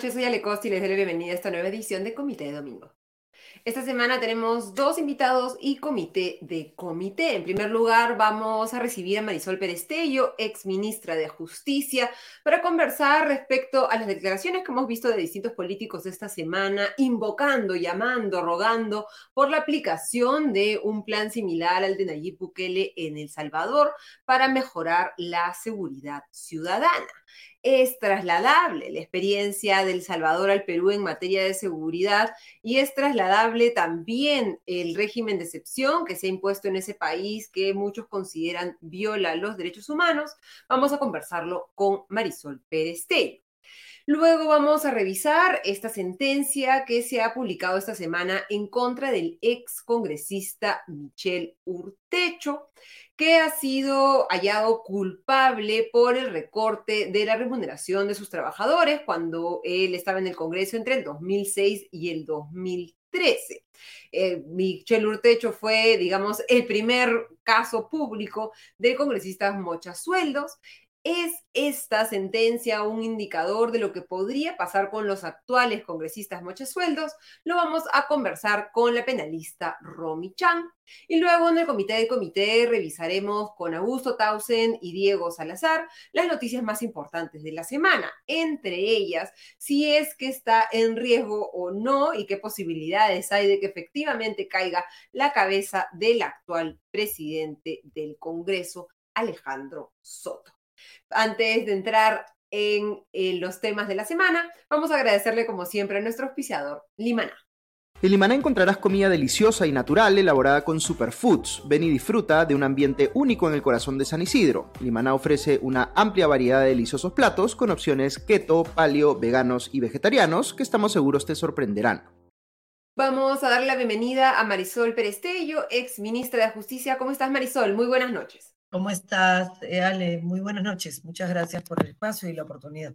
noches, soy Ale Costa y les doy la bienvenida a esta nueva edición de Comité de Domingo. Esta semana tenemos dos invitados y comité de comité. En primer lugar, vamos a recibir a Marisol Perestello, ex ministra de Justicia, para conversar respecto a las declaraciones que hemos visto de distintos políticos esta semana, invocando, llamando, rogando por la aplicación de un plan similar al de Nayib Bukele en El Salvador para mejorar la seguridad ciudadana es trasladable la experiencia del Salvador al Perú en materia de seguridad y es trasladable también el régimen de excepción que se ha impuesto en ese país que muchos consideran viola los derechos humanos. Vamos a conversarlo con Marisol Pérez Luego vamos a revisar esta sentencia que se ha publicado esta semana en contra del ex congresista Michel Urtecho, que ha sido hallado culpable por el recorte de la remuneración de sus trabajadores cuando él estaba en el Congreso entre el 2006 y el 2013. Eh, Michel Urtecho fue, digamos, el primer caso público de congresistas mochas sueldos ¿Es esta sentencia un indicador de lo que podría pasar con los actuales congresistas mochesueldos? Lo vamos a conversar con la penalista Romy Chan. Y luego en el comité de comité revisaremos con Augusto Tausen y Diego Salazar las noticias más importantes de la semana, entre ellas si es que está en riesgo o no y qué posibilidades hay de que efectivamente caiga la cabeza del actual presidente del Congreso, Alejandro Soto. Antes de entrar en, los temas de la semana, vamos a agradecerle como siempre a nuestro auspiciador, Limaná. En Limaná encontrarás comida deliciosa y natural elaborada con superfoods. Ven y disfruta de un ambiente único en el corazón de San Isidro. Limaná ofrece una amplia variedad de deliciosos platos con opciones keto, paleo, veganos y vegetarianos que estamos seguros te sorprenderán. Vamos a darle la bienvenida a Marisol Perestello, ex ministra de Justicia. ¿Cómo estás, Marisol? Muy buenas noches. ¿Cómo estás, eh, Ale? Muy buenas noches. Muchas gracias por el espacio y la oportunidad.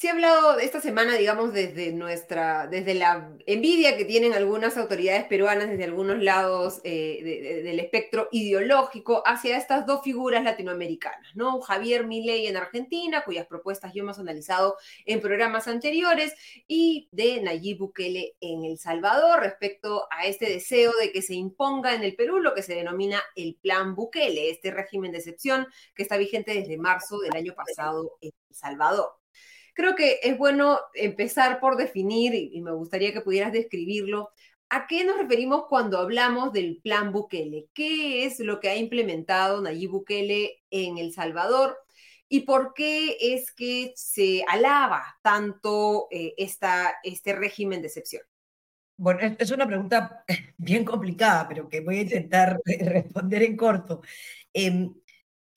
Se ha hablado esta semana, digamos, desde nuestra, desde la envidia que tienen algunas autoridades peruanas desde algunos lados eh, del espectro ideológico hacia estas dos figuras latinoamericanas, ¿no? Javier Milei en Argentina, cuyas propuestas yo hemos analizado en programas anteriores, y de Nayib Bukele en El Salvador respecto a este deseo de que se imponga en el Perú lo que se denomina el Plan Bukele, este régimen de excepción que está vigente desde marzo del año pasado en El Salvador. Creo que es bueno empezar por definir, y me gustaría que pudieras describirlo, ¿A qué nos referimos cuando hablamos del plan Bukele? ¿Qué es lo que ha implementado Nayib Bukele en El Salvador? ¿Y por qué es que se alaba tanto eh, esta, este régimen de excepción? Bueno, es una pregunta bien complicada, pero que voy a intentar responder en corto. Em,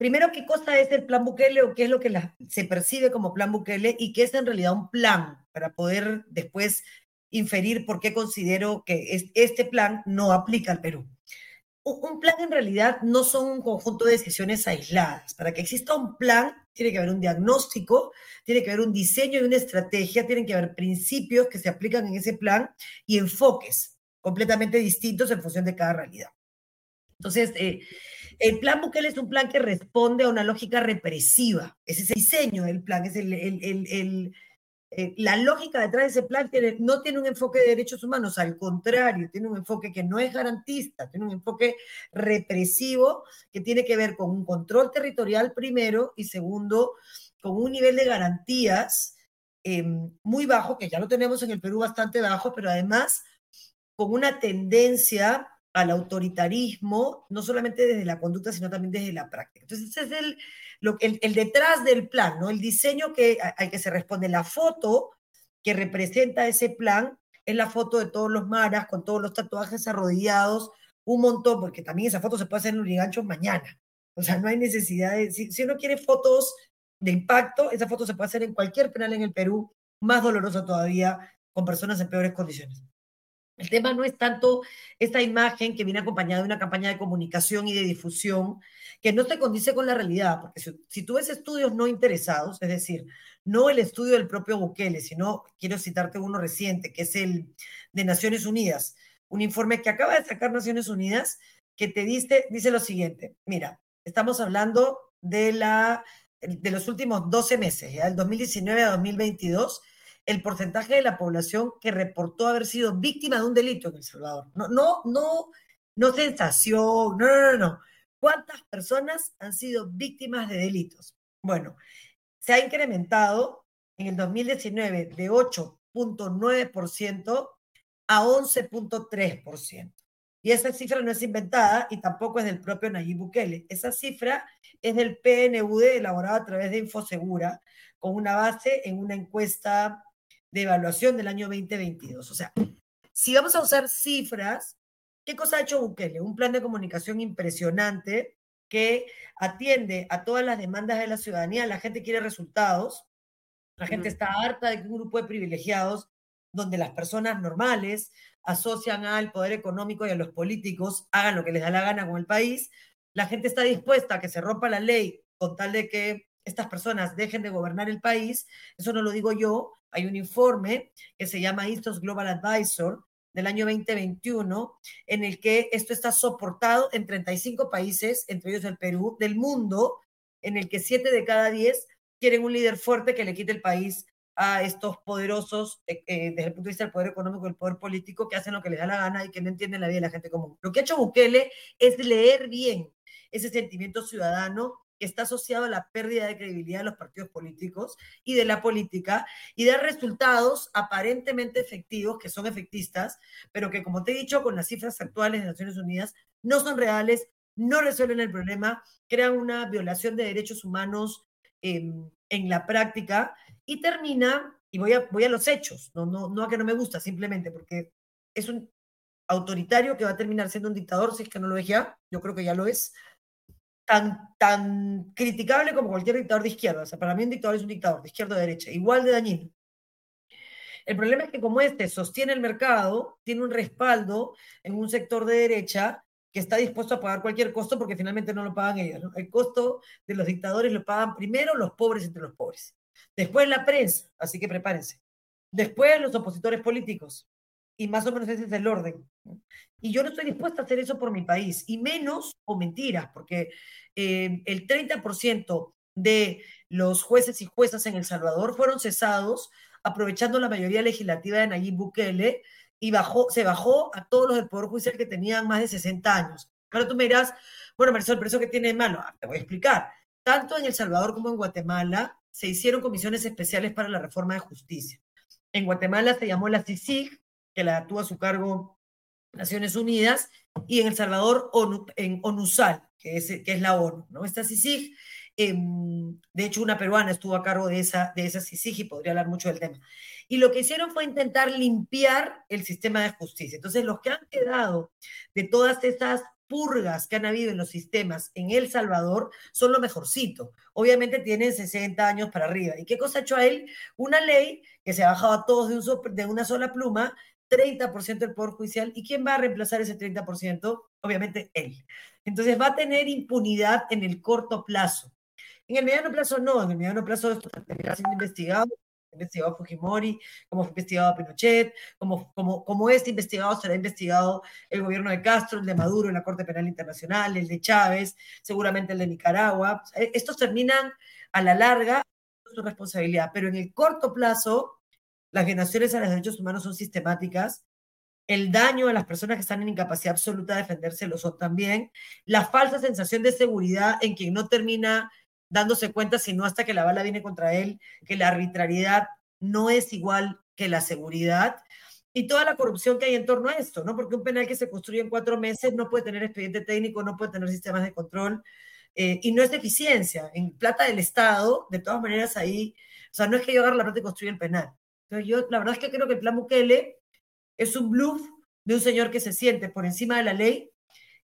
Primero, ¿qué cosa es el plan Bukele o qué es lo que se percibe como plan Bukele y qué es en realidad un plan para poder después inferir por qué considero que este plan no aplica al Perú? Un plan en realidad no son un conjunto de decisiones aisladas. Para que exista un plan, tiene que haber un diagnóstico, tiene que haber un diseño y una estrategia, tienen que haber principios que se aplican en ese plan y enfoques completamente distintos en función de cada realidad. Entonces, eh, el plan Bukele es un plan que responde a una lógica represiva. Ese es el diseño del plan, es el, eh, la lógica detrás de ese plan no tiene un enfoque de derechos humanos, al contrario, tiene un enfoque que no es garantista, tiene un enfoque represivo que tiene que ver con un control territorial primero y segundo, con un nivel de garantías em, muy bajo, que ya lo tenemos en el Perú bastante bajo, pero además con una tendencia al autoritarismo, no solamente desde la conducta, sino también desde la práctica. Entonces, ese es el, lo, el, el detrás del plan, ¿no? El diseño que, al que se responde. La foto que representa ese plan es la foto de todos los maras con todos los tatuajes arrodillados, un montón, porque también esa foto se puede hacer en Urigancho mañana. O sea, no hay necesidad de... Si, si uno quiere fotos de impacto, esa foto se puede hacer en cualquier penal en el Perú, más dolorosa todavía, con personas en peores condiciones. El tema no es tanto esta imagen que viene acompañada de una campaña de comunicación y de difusión que no se condice con la realidad, porque si, tú ves estudios no interesados, es decir, no el estudio del propio Bukele, sino quiero citarte uno reciente, que es el de Naciones Unidas, un informe que acaba de sacar Naciones Unidas que te dice, dice lo siguiente, mira, estamos hablando de la de los últimos 12 meses, ya del 2019 a 2022, el porcentaje de la población que reportó haber sido víctima de un delito en El Salvador. No, no, no, no sensación, no, no, no. ¿Cuántas personas han sido víctimas de delitos? Bueno, se ha incrementado en el 2019 de 8.9% a 11.3%. Y esa cifra no es inventada y tampoco es del propio Nayib Bukele. Esa cifra es del PNUD elaborada a través de Infosegura con una base en una encuesta de evaluación del año 2022. O sea, si vamos a usar cifras, ¿qué cosa ha hecho Bukele? Un plan de comunicación impresionante que atiende a todas las demandas de la ciudadanía. La gente quiere resultados. La gente está harta de que un grupo de privilegiados, donde las personas normales asocian al poder económico y a los políticos, hagan lo que les da la gana con el país. La gente está dispuesta a que se rompa la ley con tal de que estas personas dejen de gobernar el país. Eso no lo digo yo. Hay un informe que se llama Istos Global Advisor del año 2021, en el que esto está soportado en 35 países, entre ellos el Perú, del mundo, en el que 7 de cada 10 quieren un líder fuerte que le quite el país a estos poderosos eh, eh, desde el punto de vista del poder económico y el poder político que hacen lo que les da la gana y que no entienden la vida de la gente común. Lo que ha hecho Bukele es leer bien ese sentimiento ciudadano está asociado a la pérdida de credibilidad de los partidos políticos y de la política y dar resultados aparentemente efectivos, que son efectistas, pero que como te he dicho, con las cifras actuales de Naciones Unidas, no son reales, no resuelven el problema, crean una violación de derechos humanos en la práctica y termina, y voy a, voy a los hechos, no, no, no a que no me gusta, simplemente porque es un autoritario que va a terminar siendo un dictador, si es que no lo es ya, yo creo que ya lo es, tan, tan criticable como cualquier dictador de izquierda. O sea, para mí un dictador es un dictador, de izquierda o de derecha, igual de dañino. El problema es que como este sostiene el mercado, tiene un respaldo en un sector de derecha que está dispuesto a pagar cualquier costo porque finalmente no lo pagan ellos. El costo de los dictadores lo pagan primero los pobres entre los pobres. Después la prensa, así que prepárense. Después los opositores políticos. Y más o menos ese es el orden. Y yo no estoy dispuesta a hacer eso por mi país, y menos o mentiras, porque eh, el 30% de los jueces y juezas en El Salvador fueron cesados aprovechando la mayoría legislativa de Nayib Bukele y bajó, se bajó a todos los del Poder Judicial que tenían más de 60 años. Ahora tú me dirás, bueno, Marisol, pero eso que tiene de malo, ah, te voy a explicar. Tanto en El Salvador como en Guatemala, se hicieron comisiones especiales para la reforma de justicia. En Guatemala se llamó la CICIG, que la tuvo a su cargo Naciones Unidas, y en El Salvador en ONUSAL, que es, que es la ONU. ¿no? Esta CICIG, em, de hecho una peruana estuvo a cargo de esa, de esa CICIG y podría hablar mucho del tema. Y lo que hicieron fue intentar limpiar el sistema de justicia. Entonces, los que han quedado de todas esas purgas que han habido en los sistemas en El Salvador son lo mejorcito. Obviamente tienen 60 años para arriba. ¿Y qué cosa ha hecho a él? Una ley que se ha bajado a todos de, un de una sola pluma, 30% del Poder Judicial. ¿Y quién va a reemplazar ese 30%? Obviamente él. Entonces va a tener impunidad en el corto plazo. En el mediano plazo no, en el mediano plazo esto estar siendo investigado investigado Fujimori, como fue investigado Pinochet, como, como, como este investigado será investigado el gobierno de Castro, el de Maduro en la Corte Penal Internacional, el de Chávez, seguramente el de Nicaragua. E, estos terminan a la larga su responsabilidad, pero en el corto plazo las violaciones a los derechos humanos son sistemáticas, el daño a las personas que están en incapacidad absoluta de defenderse lo son también, la falsa sensación de seguridad en quien no termina dándose cuenta, sino hasta que la bala viene contra él, que la arbitrariedad no es igual que la seguridad y toda la corrupción que hay en torno a esto, ¿no? Porque un penal que se construye en cuatro meses no puede tener expediente técnico, no puede tener sistemas de control eh, y no es de eficiencia. En plata del Estado, de todas maneras ahí, o sea, no es que yo agarre la plata y construya el penal. Entonces yo, la verdad es que creo que el plan Bukele es un bluff de un señor que se siente por encima de la ley,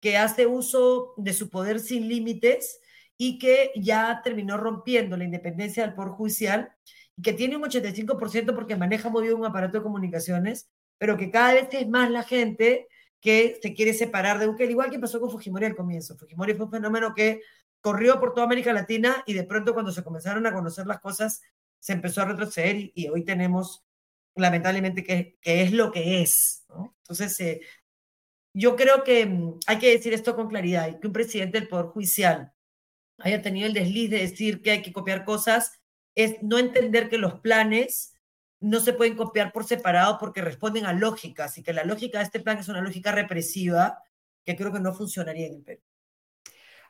que hace uso de su poder sin límites y que ya terminó rompiendo la independencia del Poder Judicial y que tiene un 85% porque maneja muy bien un aparato de comunicaciones, pero que cada vez es más la gente que se quiere separar de Bukele, igual que pasó con Fujimori al comienzo. Fujimori fue un fenómeno que corrió por toda América Latina y de pronto cuando se comenzaron a conocer las cosas se empezó a retroceder y, hoy tenemos lamentablemente que, que, es lo que es. Entonces, eh, yo creo que mm, hay que decir esto con claridad que un presidente del Poder Judicial haya tenido el desliz de decir que hay que copiar cosas, es no entender que los planes no se pueden copiar por separado porque responden a lógicas y que la lógica de este plan es una lógica represiva que creo que no funcionaría en el Perú.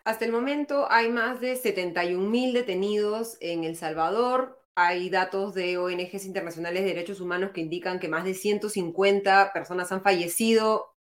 Hasta el momento hay más de 71 mil detenidos en El Salvador. Hay datos de ONGs internacionales de derechos humanos que indican que más de 150 personas han fallecido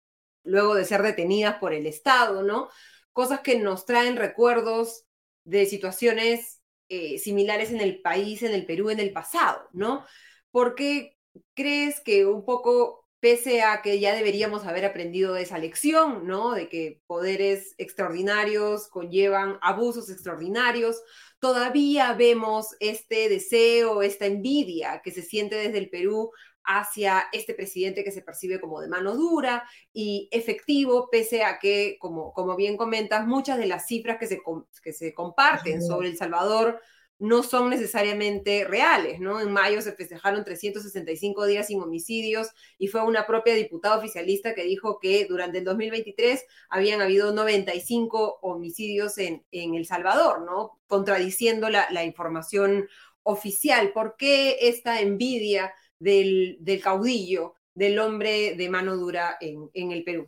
luego de ser detenidas por el Estado, ¿no? Cosas que nos traen recuerdos de situaciones eh, similares en el país, en el Perú, en el pasado, ¿no? ¿Por qué crees que un poco pese a que ya deberíamos haber aprendido esa lección, ¿no? De que poderes extraordinarios conllevan abusos extraordinarios, todavía vemos este deseo, esta envidia que se siente desde el Perú hacia este presidente que se percibe como de mano dura y efectivo, pese a que, como, como bien comentas, muchas de las cifras que se, que se comparten sobre El Salvador no son necesariamente reales, ¿no? En mayo se festejaron 365 días sin homicidios y fue una propia diputada oficialista que dijo que durante el 2023 habían habido 95 homicidios en, en El Salvador, ¿no? Contradiciendo la, información oficial. ¿Por qué esta envidia del, del caudillo, del hombre de mano dura en, en el Perú?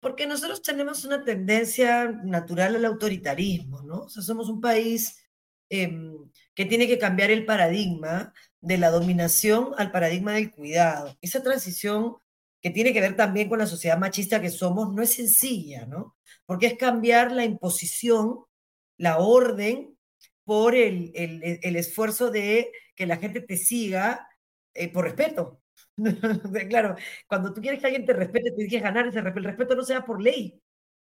Porque nosotros tenemos una tendencia natural al autoritarismo, ¿no? O sea, somos un país Em, que tiene que cambiar el paradigma de la dominación al paradigma del cuidado. Esa transición que tiene que ver también con la sociedad machista que somos, no es sencilla, ¿no? Porque es cambiar la imposición, la orden, por el, el, esfuerzo de que la gente te siga eh, por respeto. claro, cuando tú quieres que alguien te respete, tienes que ganar ese respeto. El respeto no sea por ley,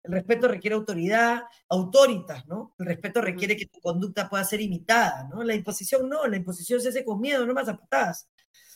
el respeto requiere autoridad, autoritas, ¿no? El respeto requiere que tu conducta pueda ser imitada, ¿no? La imposición no, la imposición se hace con miedo, no más a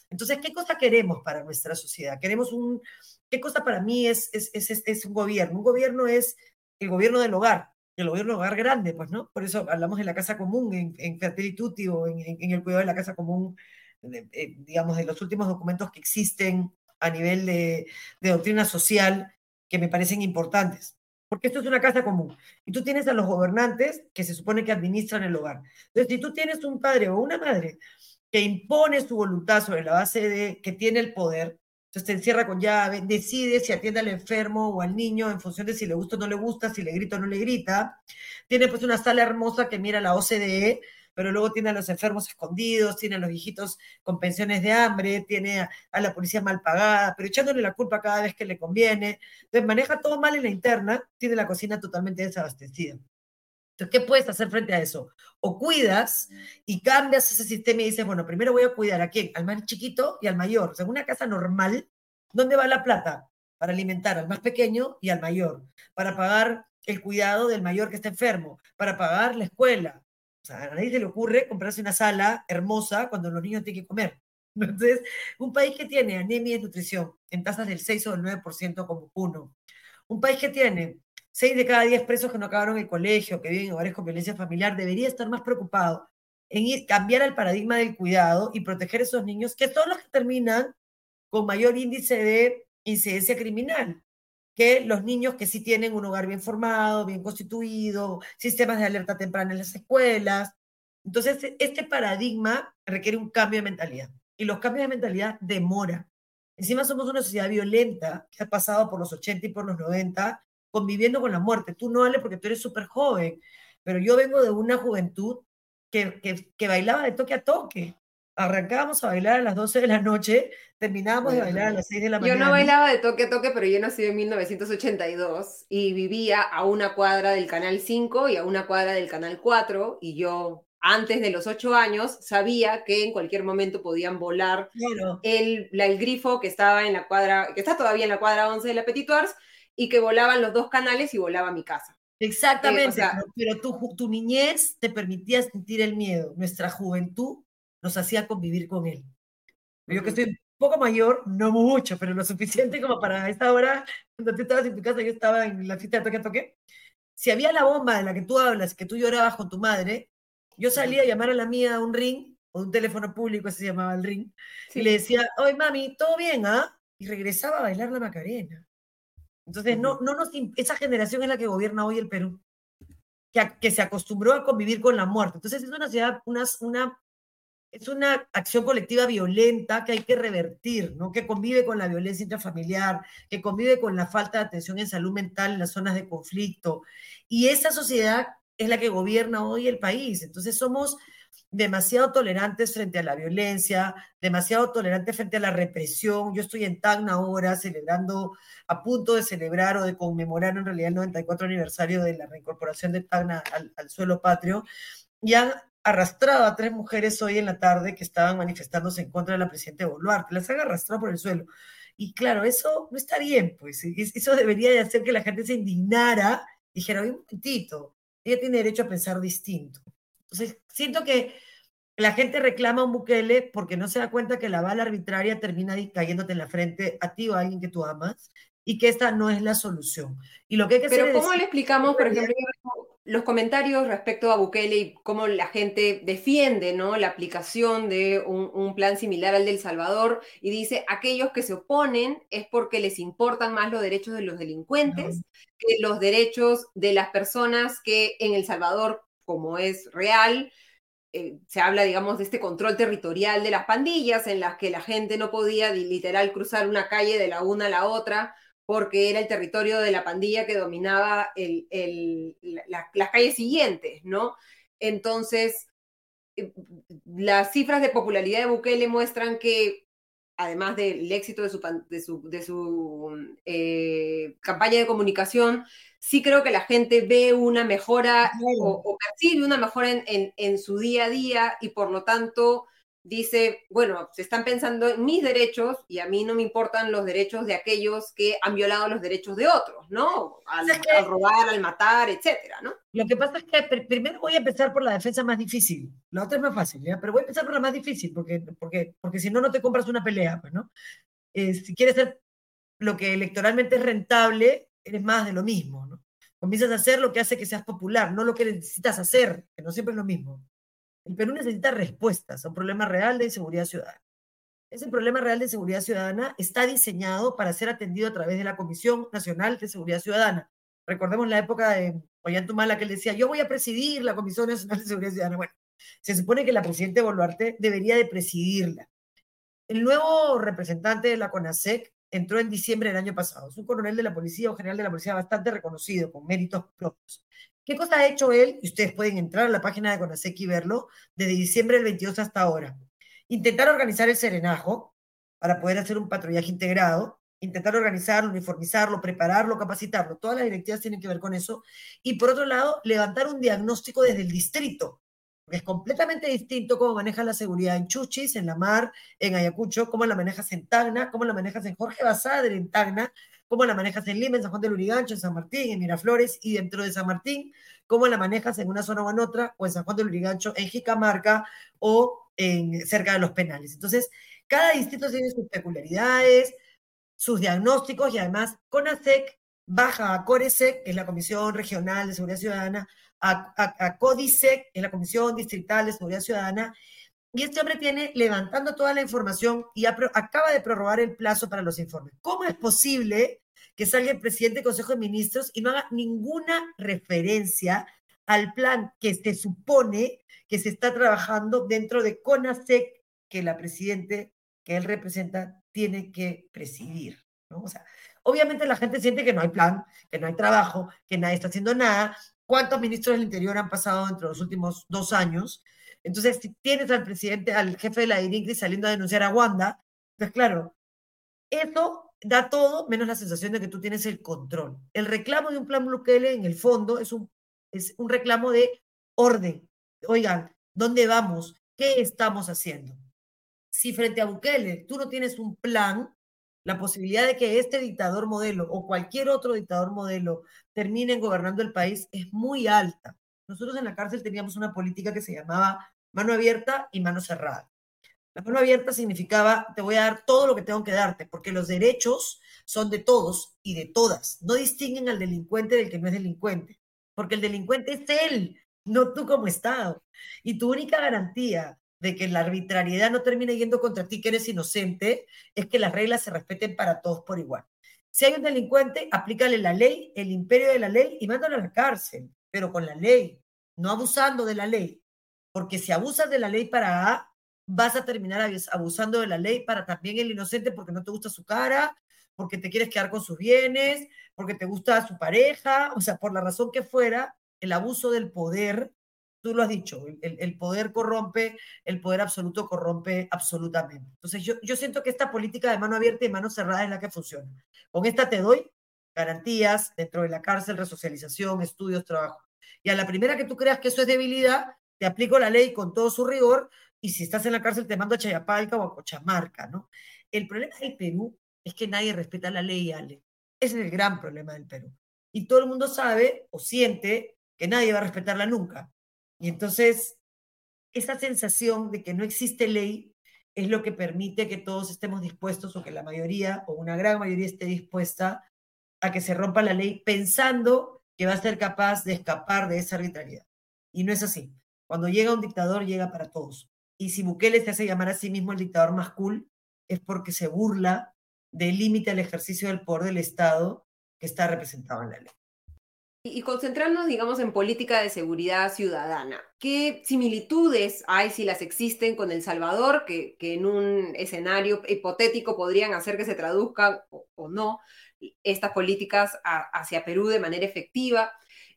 Entonces, ¿qué cosa queremos para nuestra sociedad? Queremos un, ¿qué cosa para mí es, es, es, es un gobierno? Un gobierno es el gobierno del hogar, el gobierno del hogar grande, pues, ¿no? Por eso hablamos de la casa común, en, en Fertilituti o en, en, el cuidado de la casa común, eh, digamos, de los últimos documentos que existen a nivel de, de doctrina social que me parecen importantes porque esto es una casa común. Y tú tienes a los gobernantes que se supone que administran el hogar. Entonces, si tú tienes un padre o una madre que impone su voluntad sobre la base de que tiene el poder, entonces te encierra con llave, decide si atiende al enfermo o al niño en función de si le gusta o no le gusta, si le grita o no le grita. Tiene pues una sala hermosa que mira la OCDE, pero luego tiene a los enfermos escondidos, tiene a los viejitos con pensiones de hambre, tiene a, la policía mal pagada, pero echándole la culpa cada vez que le conviene. Entonces maneja todo mal en la interna, tiene la cocina totalmente desabastecida. Entonces, ¿qué puedes hacer frente a eso? O cuidas y cambias ese sistema y dices, bueno, primero voy a cuidar a quién? Al más chiquito y al mayor. O sea, en una casa normal, ¿dónde va la plata? Para alimentar al más pequeño y al mayor, para pagar el cuidado del mayor que está enfermo, para pagar la escuela, o sea, a nadie se le ocurre comprarse una sala hermosa cuando los niños tienen que comer. Entonces, un país que tiene anemia y nutrición en tasas del 6 o del 9% como uno, un país que tiene 6 de cada 10 presos que no acabaron el colegio, que viven en hogares con violencia familiar, debería estar más preocupado en cambiar el paradigma del cuidado y proteger a esos niños, que son los que terminan con mayor índice de incidencia criminal que los niños que sí tienen un hogar bien formado, bien constituido, sistemas de alerta temprana en las escuelas. Entonces, este paradigma requiere un cambio de mentalidad y los cambios de mentalidad demora. Encima somos una sociedad violenta que ha pasado por los 80 y por los 90 conviviendo con la muerte. Tú no, Ale, porque tú eres súper joven, pero yo vengo de una juventud que, que bailaba de toque a toque arrancábamos a bailar a las 12 de la noche, terminábamos de bailar a las 6 de la mañana. Yo no bailaba de toque a toque, pero yo nací en 1982 y vivía a una cuadra del Canal 5 y a una cuadra del Canal 4 y yo antes de los 8 años sabía que en cualquier momento podían volar el, el grifo que estaba en la cuadra, que está todavía en la cuadra 11 de la Petit Arts y que volaban los dos canales y volaba mi casa. Exactamente, eh, pero, tu, tu niñez te permitía sentir el miedo, nuestra juventud nos hacía convivir con él. Yo que estoy un poco mayor, no mucho, pero lo suficiente como para esta hora, cuando tú estabas en tu casa, yo estaba en la fiesta de toque a toque. Si había la bomba de la que tú hablas, que tú llorabas con tu madre, yo salía a llamar a la mía a un ring, o un teléfono público, ese se llamaba el ring, y le decía, oye mami, ¿todo bien, ah? Y regresaba a bailar la Macarena. Entonces, no, no nos, esa generación es la que gobierna hoy el Perú. que, se acostumbró a convivir con la muerte. Entonces es una ciudad, una, una, es una acción colectiva violenta que hay que revertir, ¿no? que convive con la violencia intrafamiliar, que convive con la falta de atención en salud mental en las zonas de conflicto. Y esa sociedad es la que gobierna hoy el país. Entonces somos demasiado tolerantes frente a la violencia, demasiado tolerantes frente a la represión. Yo estoy en Tacna ahora celebrando, a punto de celebrar o de conmemorar en realidad el 94 aniversario de la reincorporación de Tacna al, suelo patrio, y han arrastrado a tres mujeres hoy en la tarde que estaban manifestándose en contra de la presidenta Boluarte, las han arrastrado por el suelo. Y claro, eso no está bien, pues eso debería de hacer que la gente se indignara y dijera, un momentito, ella tiene derecho a pensar distinto. Entonces, siento que la gente reclama a un Bukele porque no se da cuenta que la bala arbitraria termina cayéndote en la frente a ti o a alguien que tú amas y que esta no es la solución. Y lo que hay que Pero hacer ¿cómo le explicamos, por ejemplo, los comentarios respecto a Bukele y cómo la gente defiende ¿no? la aplicación de un, plan similar al del Salvador y dice, aquellos que se oponen es porque les importan más los derechos de los delincuentes que los derechos de las personas que en El Salvador como es real. Eh, se habla, digamos, de este control territorial de las pandillas, en las que la gente no podía literal cruzar una calle de la una a la otra, porque era el territorio de la pandilla que dominaba las calles siguientes, ¿no? Entonces, eh, las cifras de popularidad de Bukele muestran que, además del éxito de su, de su, eh, campaña de comunicación, sí creo que la gente ve una mejora o, percibe una mejora en, su día a día y por lo tanto dice, bueno, se están pensando en mis derechos y a mí no me importan los derechos de aquellos que han violado los derechos de otros, ¿no? Al, robar, al matar, etcétera, ¿no? Lo que pasa es que primero voy a empezar por la defensa más difícil. La otra es más fácil, ¿ya? Pero voy a empezar por la más difícil porque, porque, porque si no, no te compras una pelea, pues, ¿no? Eh, si quieres ser lo que electoralmente es rentable, eres más de lo mismo, ¿no? Comienzas a hacer lo que hace que seas popular, no lo que necesitas hacer, que no siempre es lo mismo. El Perú necesita respuestas a un problema real de inseguridad ciudadana. Ese problema real de seguridad ciudadana está diseñado para ser atendido a través de la Comisión Nacional de Seguridad Ciudadana. Recordemos la época de Ollantumala que él decía, yo voy a presidir la Comisión Nacional de Seguridad Ciudadana. Bueno, se supone que la presidenta Boluarte debería de presidirla. El nuevo representante de la CONASEC entró en diciembre del año pasado. Es un coronel de la policía o general de la policía bastante reconocido, con méritos propios. ¿Qué cosa ha hecho él? Y ustedes pueden entrar a la página de CONASEC y verlo, desde diciembre del 22 hasta ahora. Intentar organizar el serenajo para poder hacer un patrullaje integrado, intentar organizarlo, uniformizarlo, prepararlo, capacitarlo. Todas las directivas tienen que ver con eso. Y por otro lado, levantar un diagnóstico desde el distrito es completamente distinto cómo manejas la seguridad en Chuchis, en La Mar, en Ayacucho, cómo la manejas en Tacna, cómo la manejas en Jorge Basadre, en Tacna, cómo la manejas en Lima, en San Juan de Lurigancho, en San Martín, en Miraflores y dentro de San Martín, cómo la manejas en una zona o en otra, o en San Juan de Lurigancho, en Jicamarca o en, cerca de los penales. Entonces, cada distrito tiene sus peculiaridades, sus diagnósticos y además CONASEC baja a CORESEC, que es la Comisión Regional de Seguridad Ciudadana, a, Códice, en la Comisión Distrital de Seguridad Ciudadana, y este hombre tiene levantando toda la información y acaba de prorrogar el plazo para los informes. ¿Cómo es posible que salga el presidente del Consejo de Ministros y no haga ninguna referencia al plan que se supone que se está trabajando dentro de CONASEC, que la presidente que él representa tiene que presidir? obviamente la gente siente que no hay plan, que no hay trabajo, que nadie está haciendo nada, cuántos ministros del Interior han pasado entre los últimos dos años. Entonces, si tienes al presidente, al jefe de la DIRICRI saliendo a denunciar a Wanda, pues claro, eso da todo menos la sensación de que tú tienes el control. El reclamo de un plan Bukele, en el fondo, es un, es un reclamo de orden. Oigan, ¿dónde vamos? ¿Qué estamos haciendo? Si frente a Bukele tú no tienes un plan, la posibilidad de que este dictador modelo o cualquier otro dictador modelo terminen gobernando el país es muy alta. Nosotros en la cárcel teníamos una política que se llamaba mano abierta y mano cerrada. La mano abierta significaba, te voy a dar todo lo que tengo que darte, porque los derechos son de todos y de todas. No distinguen al delincuente del que no es delincuente, porque el delincuente es él, no tú como Estado. Y tu única garantía de que la arbitrariedad no termine yendo contra ti que eres inocente, es que las reglas se respeten para todos por igual. Si hay un delincuente, aplícale la ley, el imperio de la ley y mándalo a la cárcel. pero con la ley, no abusando de la ley. Porque si abusas de la ley para A, vas a terminar abusando de la ley para también el inocente porque no te gusta su cara, porque te quieres quedar con sus bienes, porque te gusta su pareja, o sea, por la razón que fuera, el abuso del poder, tú lo has dicho, el, poder corrompe, el poder absoluto corrompe absolutamente. Entonces yo, yo siento que esta política de mano abierta y mano cerrada es la que funciona. Con esta te doy garantías dentro de la cárcel, resocialización, estudios, trabajo. Y a la primera que tú creas que eso es debilidad, te aplico la ley con todo su rigor y si estás en la cárcel te mando a Chayapalca o a Cochamarca, ¿no? El problema del Perú es que nadie respeta la ley, Ale. Ese es el gran problema del Perú. Y todo el mundo sabe o siente que nadie va a respetarla nunca. Y entonces, esa sensación de que no existe ley es lo que permite que todos estemos dispuestos o que la mayoría o una gran mayoría esté dispuesta a que se rompa la ley pensando que va a ser capaz de escapar de esa arbitrariedad. Y no es así. Cuando llega un dictador, llega para todos. Y si Bukele se hace llamar a sí mismo el dictador más cool, es porque se burla del límite al ejercicio del poder del Estado que está representado en la ley. Y concentrarnos, digamos, en política de seguridad ciudadana. ¿Qué similitudes hay, si las existen, con El Salvador, que, en un escenario hipotético podrían hacer que se traduzcan o, no estas políticas hacia Perú de manera efectiva?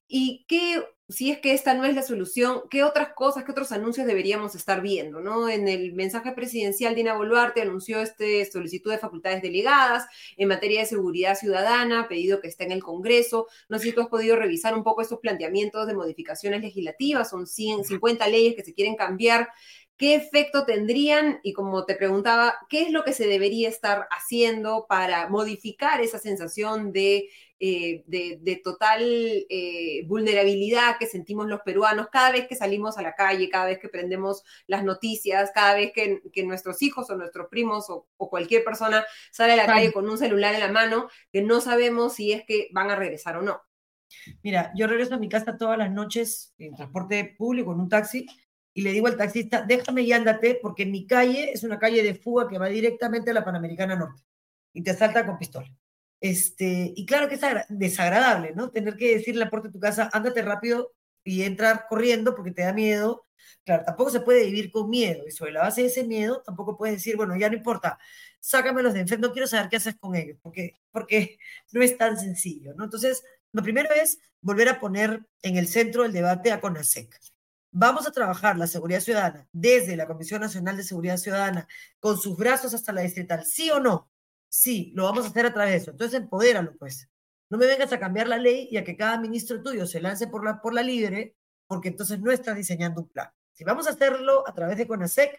¿Y qué si es que esta no es la solución, ¿qué otras cosas, qué otros anuncios deberíamos estar viendo? ¿no? En el mensaje presidencial, Dina Boluarte anunció este solicitud de facultades delegadas en materia de seguridad ciudadana, pedido que esté en el Congreso. No sé si tú has podido revisar un poco estos planteamientos de modificaciones legislativas, son 150 leyes que se quieren cambiar. ¿Qué efecto tendrían? Y como te preguntaba, ¿qué es lo que se debería estar haciendo para modificar esa sensación de eh, de, total eh, vulnerabilidad que sentimos los peruanos cada vez que salimos a la calle, cada vez que prendemos las noticias, cada vez que, nuestros hijos o nuestros primos o, cualquier persona sale a la calle con un celular en la mano, que no sabemos si es que van a regresar o no. Mira, yo regreso a mi casa todas las noches en transporte público, en un taxi, y le digo al taxista, déjame y ándate, porque mi calle es una calle de fuga que va directamente a la Panamericana Norte y te salta con pistola. Este, y claro que es desagradable, ¿no? Tener que decirle a la puerta de tu casa, ándate rápido y entrar corriendo porque te da miedo. Claro, tampoco se puede vivir con miedo. Y sobre la base de ese miedo, tampoco puedes decir, bueno, ya no importa, sácamelos de enfrente, no quiero saber qué haces con ellos, porque, porque no es tan sencillo, ¿no? Entonces, lo primero es volver a poner en el centro del debate a CONASEC. Vamos a trabajar la seguridad ciudadana desde la Comisión Nacional de Seguridad Ciudadana con sus brazos hasta la distrital, sí o no, Sí, lo vamos a hacer a través de eso. Entonces, empodéralo, pues. No me vengas a cambiar la ley y a que cada ministro tuyo se lance por la, por la libre, porque entonces no estás diseñando un plan. Si vamos a hacerlo a través de CONASEC,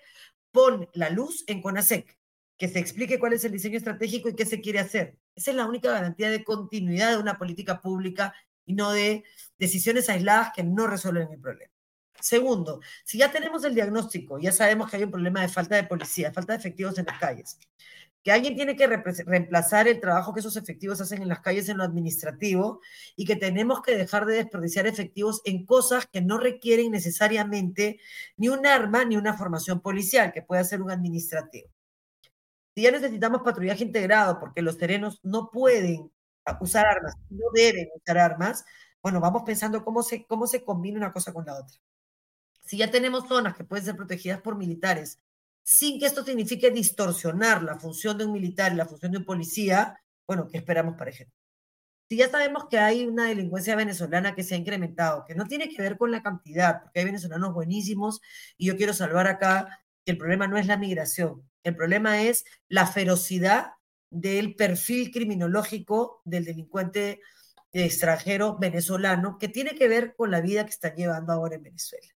pon la luz en CONASEC, que se explique cuál es el diseño estratégico y qué se quiere hacer. Esa es la única garantía de continuidad de una política pública y no de decisiones aisladas que no resuelven el problema. Segundo, si ya tenemos el diagnóstico, ya sabemos que hay un problema de falta de policía, falta de efectivos en las calles, que alguien tiene que reemplazar el trabajo que esos efectivos hacen en las calles en lo administrativo y que tenemos que dejar de desperdiciar efectivos en cosas que no requieren necesariamente ni un arma ni una formación policial, que puede ser un administrativo. Si ya necesitamos patrullaje integrado porque los terrenos no pueden usar armas, no deben usar armas, bueno, vamos pensando cómo se, cómo se combina una cosa con la otra. Si ya tenemos zonas que pueden ser protegidas por militares sin que esto signifique distorsionar la función de un militar y la función de un policía, bueno, ¿qué esperamos para ejemplo? Si ya sabemos que hay una delincuencia venezolana que se ha incrementado, que no tiene que ver con la cantidad, porque hay venezolanos buenísimos y yo quiero salvar acá que el problema no es la migración, el problema es la ferocidad del perfil criminológico del delincuente extranjero venezolano que tiene que ver con la vida que están llevando ahora en Venezuela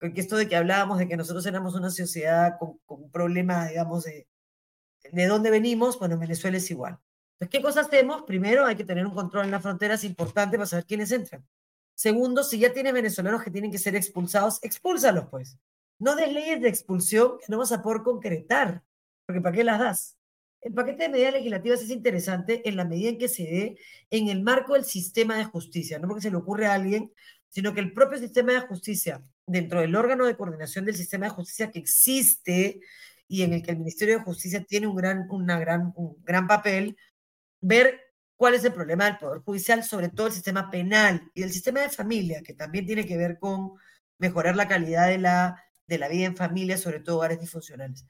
porque esto de que hablábamos de que nosotros éramos una sociedad con, un problema, digamos, de, de dónde venimos, bueno, en Venezuela es igual. Entonces, ¿qué cosas hacemos? Primero, hay que tener un control en las fronteras importante para saber quiénes entran. Segundo, si ya tienes venezolanos que tienen que ser expulsados, expúlsalos, pues. No des leyes de expulsión que no vas a poder concretar, porque ¿para qué las das? El paquete de medidas legislativas es interesante en la medida en que se dé en el marco del sistema de justicia, no porque se le ocurre a alguien, sino que el propio sistema de justicia, dentro del órgano de coordinación del sistema de justicia que existe y en el que el Ministerio de Justicia tiene un gran, una gran, un gran papel, ver cuál es el problema del Poder Judicial, sobre todo el sistema penal y el sistema de familia, que también tiene que ver con mejorar la calidad de la, de la vida en familia, sobre todo hogares disfuncionales.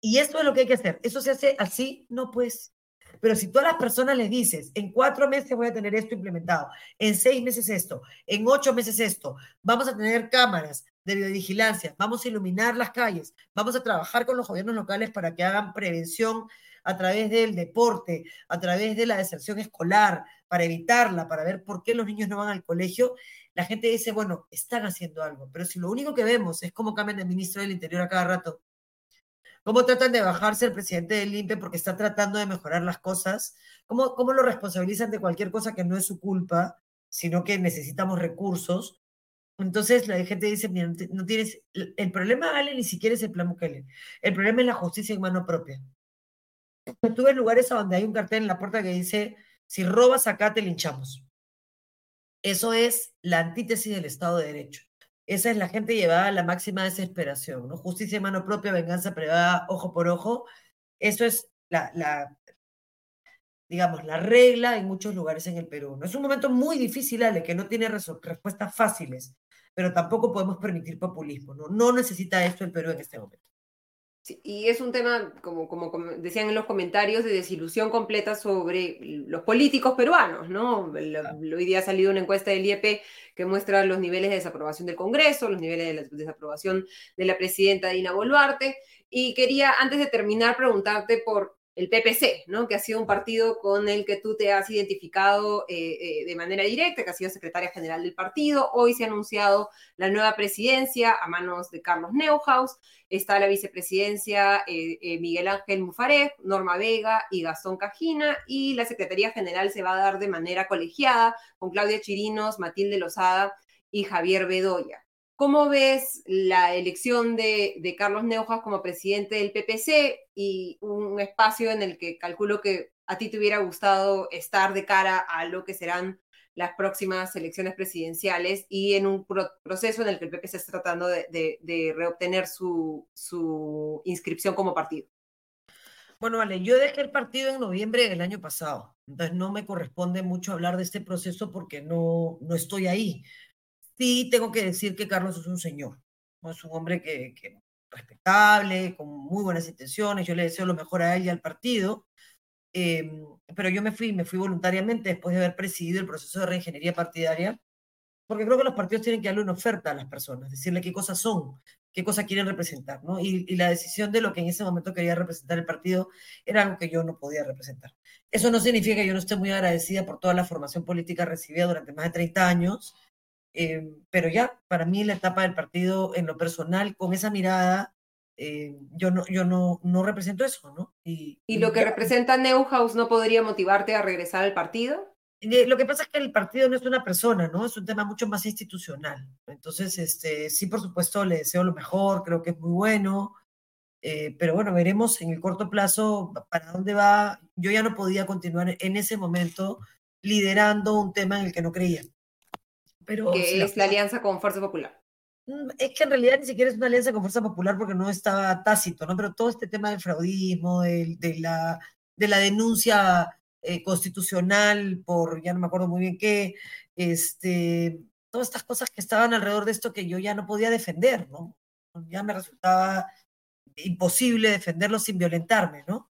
Y esto es lo que hay que hacer. ¿Eso se hace así? No, pues. Pero si tú a las personas les dices, en cuatro meses voy a tener esto implementado, en seis meses esto, en ocho meses esto, vamos a tener cámaras de videovigilancia, vamos a iluminar las calles, vamos a trabajar con los gobiernos locales para que hagan prevención a través del deporte, a través de la deserción escolar, para evitarla, para ver por qué los niños no van al colegio, la gente dice, bueno, están haciendo algo, pero si lo único que vemos es cómo cambian el ministro del Interior a cada rato, cómo tratan de bajarse el presidente del INPE porque está tratando de mejorar las cosas, cómo, cómo lo responsabilizan de cualquier cosa que no es su culpa, sino que necesitamos recursos. Entonces la gente dice, mira, no tienes, el problema, Ale, ni siquiera es el plan Bukele, el problema es la justicia en mano propia. Estuve en lugares donde hay un cartel en la puerta que dice, si robas acá te linchamos. Eso es la antítesis del Estado de Derecho. Esa es la gente llevada a la máxima desesperación. Justicia en mano propia, venganza privada, ojo por ojo. Eso es la, la, digamos, la regla en muchos lugares en el Perú. ¿no? Es un momento muy difícil, Ale, que no tiene respuestas fáciles, pero tampoco podemos permitir populismo. ¿no? no necesita esto el Perú en este momento y es un tema, como, como, decían en los comentarios, de desilusión completa sobre los políticos peruanos, ¿no? Hoy día ha salido una encuesta del IEP que muestra los niveles de desaprobación del Congreso, los niveles de desaprobación de la presidenta Dina Boluarte, y quería, antes de terminar, preguntarte por el PPC, ¿no? que ha sido un partido con el que tú te has identificado eh, eh, de manera directa, que ha sido secretaria general del partido. Hoy se ha anunciado la nueva presidencia a manos de Carlos Neuhaus. Está la vicepresidencia eh, Miguel Ángel Mufaré, Norma Vega y Gastón Cajina. Y la secretaría general se va a dar de manera colegiada con Claudia Chirinos, Matilde Lozada y Javier Bedoya. ¿Cómo ves la elección de, Carlos Neujas como presidente del PPC y un espacio en el que calculo que a ti te hubiera gustado estar de cara a lo que serán las próximas elecciones presidenciales y en un proceso en el que el PPC está tratando de, reobtener su, inscripción como partido? Bueno, vale, yo dejé el partido en noviembre del año pasado, entonces no me corresponde mucho hablar de este proceso porque no estoy ahí. Sí, tengo que decir que Carlos es un señor, es un hombre que, respetable, con muy buenas intenciones, yo le deseo lo mejor a él y al partido, em, pero yo me fui, me fui voluntariamente después de haber presidido el proceso de reingeniería partidaria, porque creo que los partidos tienen que darle una oferta a las personas, decirle qué cosas son, qué cosas quieren representar, ¿no? Y, y, la decisión de lo que en ese momento quería representar el partido era algo que yo no podía representar. Eso no significa que yo no esté muy agradecida por toda la formación política recibida durante más de 30 años, eh, pero ya, para mí la etapa del partido en lo personal, con esa mirada, eh, yo, no, yo no, no represento eso, ¿no? Y, ¿Y lo que representa Neuhaus no podría motivarte a regresar al partido? lo que pasa es que el partido no es una persona, ¿no? Es un tema mucho más institucional. Entonces, este, sí, por supuesto, le deseo lo mejor, creo que es muy bueno, eh, pero bueno, veremos en el corto plazo para dónde va. Yo ya no podía continuar en ese momento liderando un tema en el que no creía que es la alianza con Fuerza Popular. Mm, es que en realidad ni siquiera es una alianza con Fuerza Popular porque no estaba tácito, ¿no? Pero todo este tema del fraudismo, de, la, de la denuncia eh, constitucional por, ya no me acuerdo muy bien qué, este, todas estas cosas que estaban alrededor de esto que yo ya no podía defender, ¿no? Ya me resultaba imposible defenderlo sin violentarme, ¿no?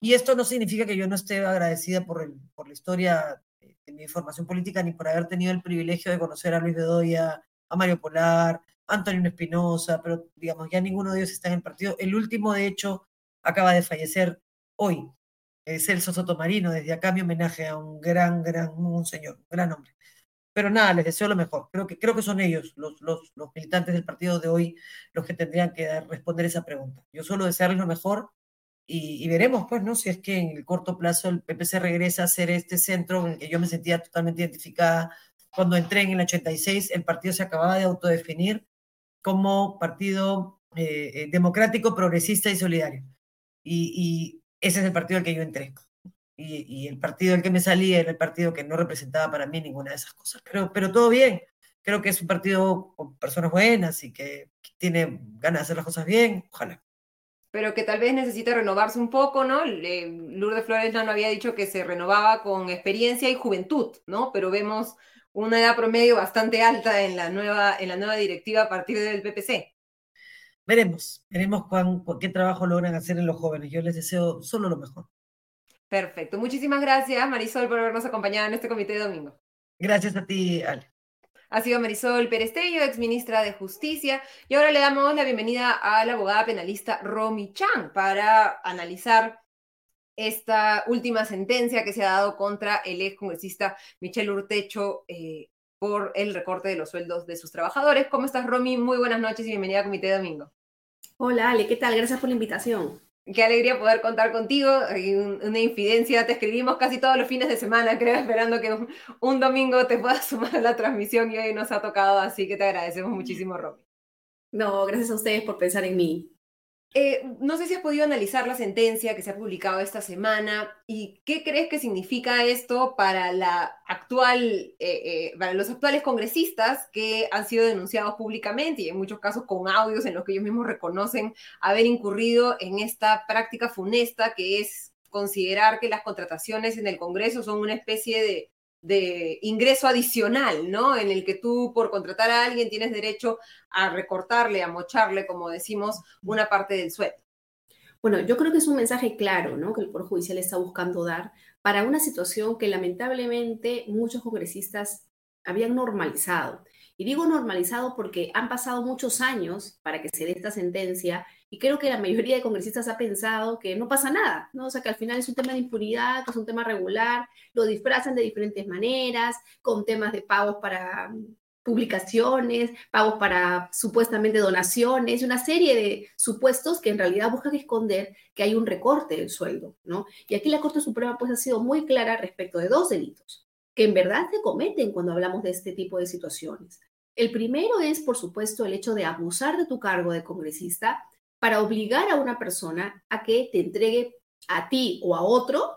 Y esto no significa que yo no esté agradecida por, el, por la historia en mi formación política ni por haber tenido el privilegio de conocer a Luis Bedoya, a Mario Polar, a Antonio Espinosa, pero digamos, ya ninguno de ellos está en el partido. El último, de hecho, acaba de fallecer hoy, Celso Sotomarino, desde acá mi homenaje a un gran, gran, un señor, un gran hombre. Pero nada, les deseo lo mejor. Creo que, creo que son ellos, los, los, los militantes del partido de hoy, los que tendrían que responder esa pregunta. Yo solo desearles lo mejor y, veremos, pues, ¿no? Si es que en el corto plazo el PPC regresa a ser este centro en el que yo me sentía totalmente identificada. Cuando entré en el 86, el partido se acababa de autodefinir como partido eh, eh, democrático, progresista y solidario. Y, ese es el partido al que yo entré. Y, y, el partido al que me salía era el partido que no representaba para mí ninguna de esas cosas. Pero, pero todo bien. Creo que es un partido con personas buenas y que, que tiene ganas de hacer las cosas bien. Ojalá. Pero que tal vez necesita renovarse un poco, ¿no? Lourdes Flores no había dicho que se renovaba con experiencia y juventud, ¿no? Pero vemos una edad promedio bastante alta en la nueva, en la nueva directiva a partir del PPC. Veremos, veremos cuán, qué trabajo logran hacer en los jóvenes. Yo les deseo solo lo mejor. Perfecto. Muchísimas gracias, Marisol, por habernos acompañado en este comité de domingo. Gracias a ti, Ale. Ha sido Marisol Perestello, ex ministra de Justicia. Y ahora le damos la bienvenida a la abogada penalista Romy Chan para analizar esta última sentencia que se ha dado contra el ex congresista Michel Urtecho eh, por el recorte de los sueldos de sus trabajadores. ¿Cómo estás, Romy? Muy buenas noches y bienvenida a Comité Domingo. Hola, Ale, ¿qué tal? Gracias por la invitación. Qué alegría poder contar contigo. Hay una infidencia, te escribimos casi todos los fines de semana, creo, esperando que un, domingo te puedas sumar a la transmisión y hoy nos ha tocado, así que te agradecemos muchísimo, Romy. No, gracias a ustedes por pensar en mí. Eh, no sé si has podido analizar la sentencia que se ha publicado esta semana y qué crees que significa esto para la actual, eh, eh, para los actuales congresistas que han sido denunciados públicamente y en muchos casos con audios en los que ellos mismos reconocen haber incurrido en esta práctica funesta que es considerar que las contrataciones en el Congreso son una especie de de ingreso adicional, ¿no? En el que tú por contratar a alguien tienes derecho a recortarle, a mocharle, como decimos, una parte del sueldo. Bueno, yo creo que es un mensaje claro, ¿no? Que el Poder Judicial está buscando dar para una situación que lamentablemente muchos congresistas habían normalizado. Y digo normalizado porque han pasado muchos años para que se dé esta sentencia y creo que la mayoría de congresistas ha pensado que no pasa nada, ¿no? O sea, que al final es un tema de impunidad, que es un tema regular, lo disfrazan de diferentes maneras, con temas de pagos para mm, publicaciones, pagos para supuestamente donaciones, una serie de supuestos que en realidad buscan esconder que hay un recorte del sueldo, ¿no? Y aquí la Corte Suprema pues ha sido muy clara respecto de dos delitos que en verdad se cometen cuando hablamos de este tipo de situaciones. El primero es, por supuesto, el hecho de abusar de tu cargo de congresista para obligar a una persona a que te entregue a ti o a otro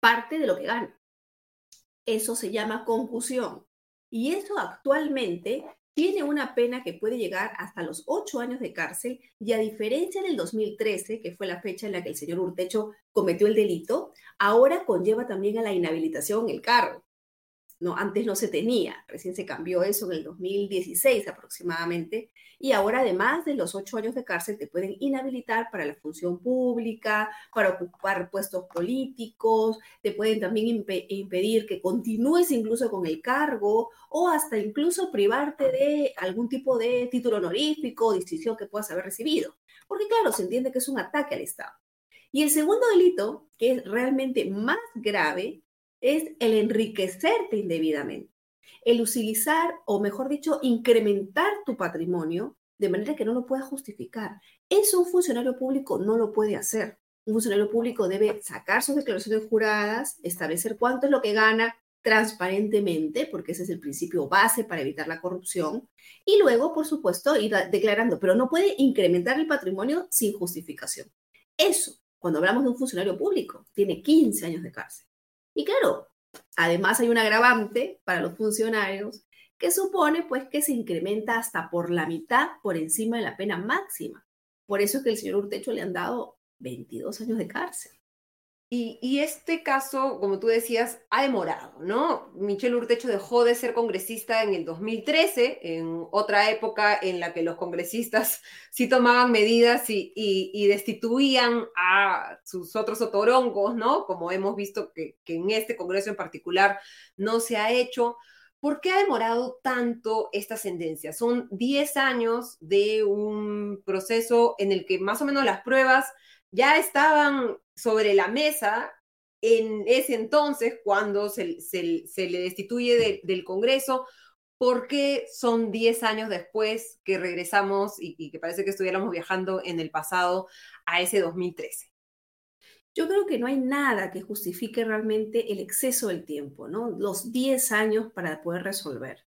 parte de lo que gana. Eso se llama concusión. Y eso actualmente tiene una pena que puede llegar hasta los ocho años de cárcel y a diferencia del 2013, que fue la fecha en la que el señor Urtecho cometió el delito, ahora conlleva también a la inhabilitación el cargo no, antes no se tenía, recién se cambió eso en el 2016 aproximadamente, y ahora además de los ocho años de cárcel te pueden inhabilitar para la función pública, para ocupar puestos políticos, te pueden también impedir que continúes incluso con el cargo o hasta incluso privarte de algún tipo de título honorífico o distinción que puedas haber recibido, porque claro, se entiende que es un ataque al Estado. Y el segundo delito, que es realmente más grave, es el enriquecerte indebidamente, el utilizar, o mejor dicho, incrementar tu patrimonio de manera que no lo pueda justificar. Eso un funcionario público no lo puede hacer. Un funcionario público debe sacar sus declaraciones juradas, establecer cuánto es lo que gana transparentemente, porque ese es el principio base para evitar la corrupción, y luego, por supuesto, ir declarando, pero no puede incrementar el patrimonio sin justificación. Eso, cuando hablamos de un funcionario público, tiene 15 años de cárcel. Y claro, además hay un agravante para los funcionarios que supone pues que se incrementa hasta por la mitad por encima de la pena máxima. Por eso es que el señor Urtecho le han dado 22 años de cárcel. Y, este caso, como tú decías, ha demorado, ¿no? Michelle Urtecho dejó de ser congresista en el 2013, en otra época en la que los congresistas sí tomaban medidas y, destituían a sus otros otorongos, ¿no? Como hemos visto que, que en este congreso en particular no se ha hecho. ¿Por qué ha demorado tanto esta sentencia? Son 10 años de un proceso en el que más o menos las pruebas ya estaban sobre la mesa en ese entonces, cuando se, le destituye del Congreso, porque son 10 años después que regresamos y, y, que parece que estuviéramos viajando en el pasado a ese 2013. Yo creo que no hay nada que justifique realmente el exceso del tiempo, ¿no? Los 10 años para poder resolver.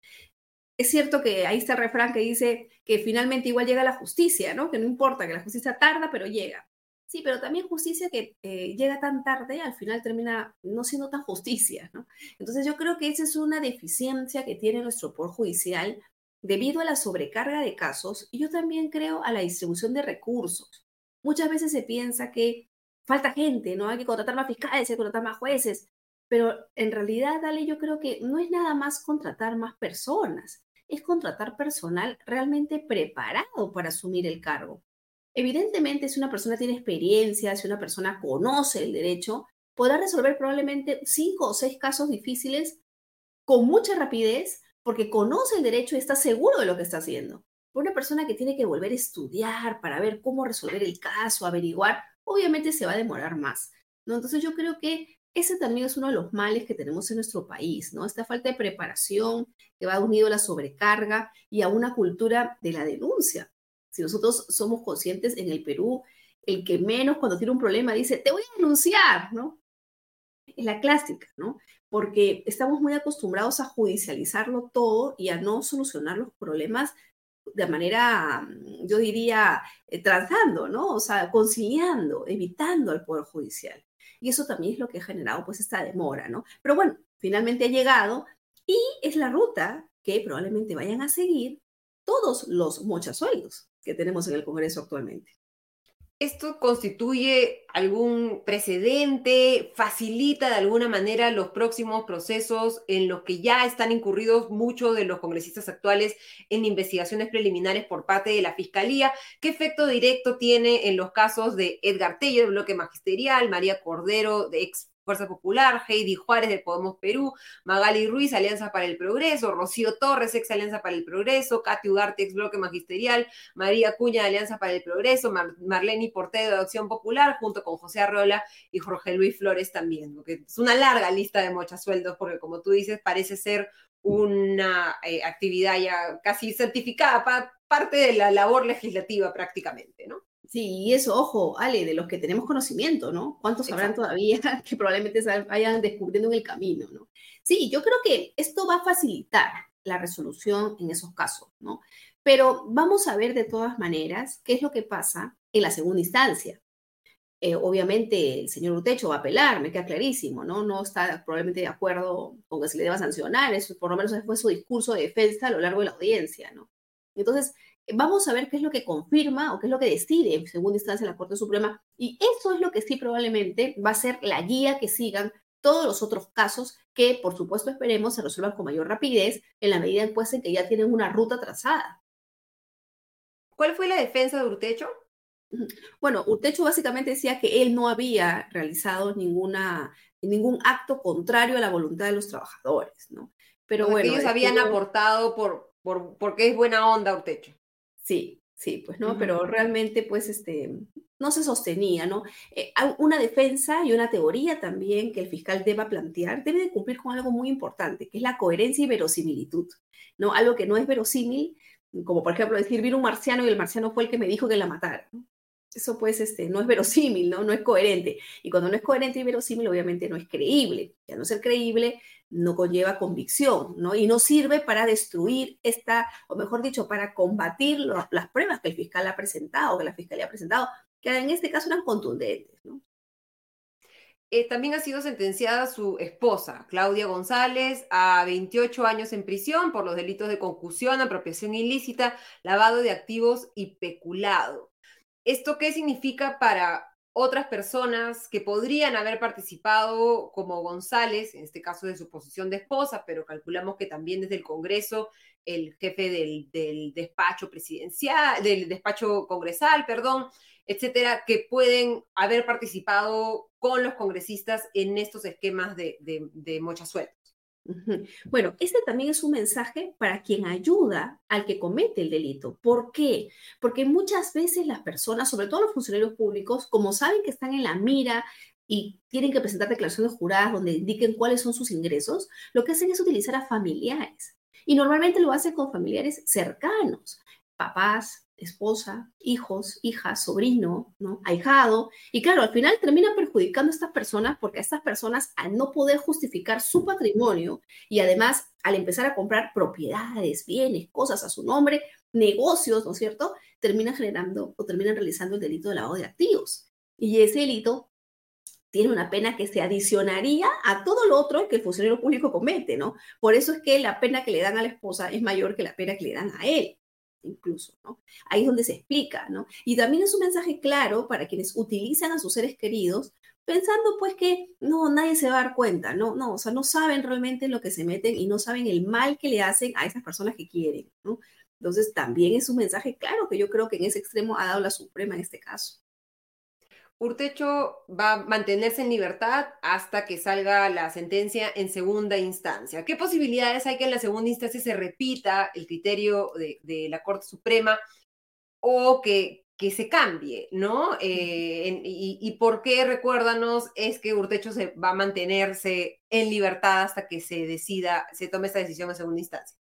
Es cierto que ahí está el refrán que dice que finalmente igual llega la justicia, ¿no? Que no importa, que la justicia tarda, pero llega. Sí, pero también justicia que eh, llega tan tarde, al final termina no siendo tan justicia, ¿no? Entonces yo creo que esa es una deficiencia que tiene nuestro Poder Judicial debido a la sobrecarga de casos y yo también creo a la distribución de recursos. Muchas veces se piensa que falta gente, ¿no? Hay que contratar más fiscales, hay que contratar más jueces, pero en realidad, Dale, yo creo que no es nada más contratar más personas, es contratar personal realmente preparado para asumir el cargo. Evidentemente, si una persona tiene experiencia, si una persona conoce el derecho, podrá resolver probablemente cinco o seis casos difíciles con mucha rapidez porque conoce el derecho y está seguro de lo que está haciendo. Por una persona que tiene que volver a estudiar para ver cómo resolver el caso, averiguar, obviamente se va a demorar más. ¿no? Entonces yo creo que ese también es uno de los males que tenemos en nuestro país, ¿no? Esta falta de preparación que va unido a la sobrecarga y a una cultura de la denuncia. Si nosotros somos conscientes en el Perú, el que menos cuando tiene un problema dice, te voy a denunciar, ¿no? Es la clásica, ¿no? Porque estamos muy acostumbrados a judicializarlo todo y a no solucionar los problemas de manera, yo diría, eh, tratando, ¿no? O sea, conciliando, evitando al Poder Judicial. Y eso también es lo que ha generado, pues, esta demora, ¿no? Pero bueno, finalmente ha llegado y es la ruta que probablemente vayan a seguir todos los mochasueldos que tenemos en el Congreso actualmente. ¿Esto constituye algún precedente? ¿Facilita de alguna manera los próximos procesos en los que ya están incurridos muchos de los congresistas actuales en investigaciones preliminares por parte de la Fiscalía? ¿Qué efecto directo tiene en los casos de Edgar Tello, del bloque magisterial, María Cordero, de ex Fuerza Popular, Heidi Juárez de Podemos Perú, Magali Ruiz, Alianza para el Progreso, Rocío Torres, ex Alianza para el Progreso, Katy Ugarte, ex Bloque Magisterial, María Cuña de Alianza para el Progreso, Marlene Portedo de Acción Popular, junto con José Arrola y Jorge Luis Flores también, es una larga lista de mochasueldos, porque como tú dices, parece ser una eh, actividad ya casi certificada, parte de la labor legislativa prácticamente, ¿no? Sí, y eso, ojo, Ale, de los que tenemos conocimiento, ¿no? ¿Cuántos sabrán todavía que probablemente vayan descubriendo en el camino, ¿no? Sí, yo creo que esto va a facilitar la resolución en esos casos, ¿no? Pero vamos a ver de todas maneras qué es lo que pasa en la segunda instancia. Eh, obviamente el señor Utecho va a apelar, me queda clarísimo, ¿no? No está probablemente de acuerdo con que se le deba sancionar, eso por lo menos fue su discurso de defensa a lo largo de la audiencia, ¿no? Entonces, vamos a ver qué es lo que confirma o qué es lo que decide en segunda instancia la Corte Suprema. Y eso es lo que sí probablemente va a ser la guía que sigan todos los otros casos que, por supuesto, esperemos se resuelvan con mayor rapidez en la medida en, pues, en que ya tienen una ruta trazada. ¿Cuál fue la defensa de Urtecho? Bueno, Urtecho básicamente decía que él no había realizado ninguna, ningún acto contrario a la voluntad de los trabajadores, ¿no? Pero bueno. ellos habían aportado por, por, porque es buena onda Urtecho. Sí, sí, pues no, pero realmente pues este no se sostenía, ¿no? Eh, una defensa y una teoría también que el fiscal deba plantear debe de cumplir con algo muy importante, que es la coherencia y verosimilitud, ¿no? Algo que no es verosímil, como por ejemplo decir, vino un marciano y el marciano fue el que me dijo que la matara, ¿no? Eso pues este, no es verosímil, ¿no? No es coherente. Y cuando no es coherente y verosímil, obviamente no es creíble. Ya no ser creíble no conlleva convicción, ¿no? Y no sirve para destruir esta, o mejor dicho, para combatir las pruebas que el fiscal ha presentado, que la fiscalía ha presentado, que en este caso eran contundentes. Eh, también ha sido sentenciada su esposa, Claudia González, a 28 años en prisión por los delitos de concusión, apropiación ilícita, lavado de activos y peculado. ¿Esto qué significa para otras personas que podrían haber participado, como González, en este caso de su posición de esposa, pero calculamos que también desde el Congreso, el jefe del, despacho presidencial, del despacho congresal, perdón, etcétera, que pueden haber participado con los congresistas en estos esquemas de, de, de bueno, este también es un mensaje para quien ayuda al que comete el delito. ¿Por qué? Porque muchas veces las personas, sobre todo los funcionarios públicos, como saben que están en la mira y tienen que presentar declaraciones juradas donde indiquen cuáles son sus ingresos, lo que hacen es utilizar a familiares. Y normalmente lo hacen con familiares cercanos, papás, esposa, hijos, hijas, sobrino, ¿no? ahijado. Y claro, al final termina perjudicando a estas personas porque a estas personas, al no poder justificar su patrimonio y además al empezar a comprar propiedades, bienes, cosas a su nombre, negocios, ¿no es cierto?, terminan generando o terminan realizando el delito de lavado de activos. Y ese delito tiene una pena que se adicionaría a todo lo otro que el funcionario público comete, ¿no? Por eso es que la pena que le dan a la esposa es mayor que la pena que le dan a él. Incluso, ¿no? Ahí es donde se explica, ¿no? Y también es un mensaje claro para quienes utilizan a sus seres queridos pensando pues que no, nadie se va a dar cuenta, no, no, o sea, no saben realmente lo que se meten y no saben el mal que le hacen a esas personas que quieren, ¿no? Entonces también es un mensaje claro que yo creo que en ese extremo ha dado la Suprema en este caso. Urtecho va a mantenerse en libertad hasta que salga la sentencia en segunda instancia. ¿Qué posibilidades hay que en la segunda instancia se repita el criterio de, la Corte Suprema o que, que se cambie, ¿no? Eh, y, por qué, recuérdanos, es que Urtecho se va a mantenerse en libertad hasta que se decida, se tome esta decisión en segunda instancia?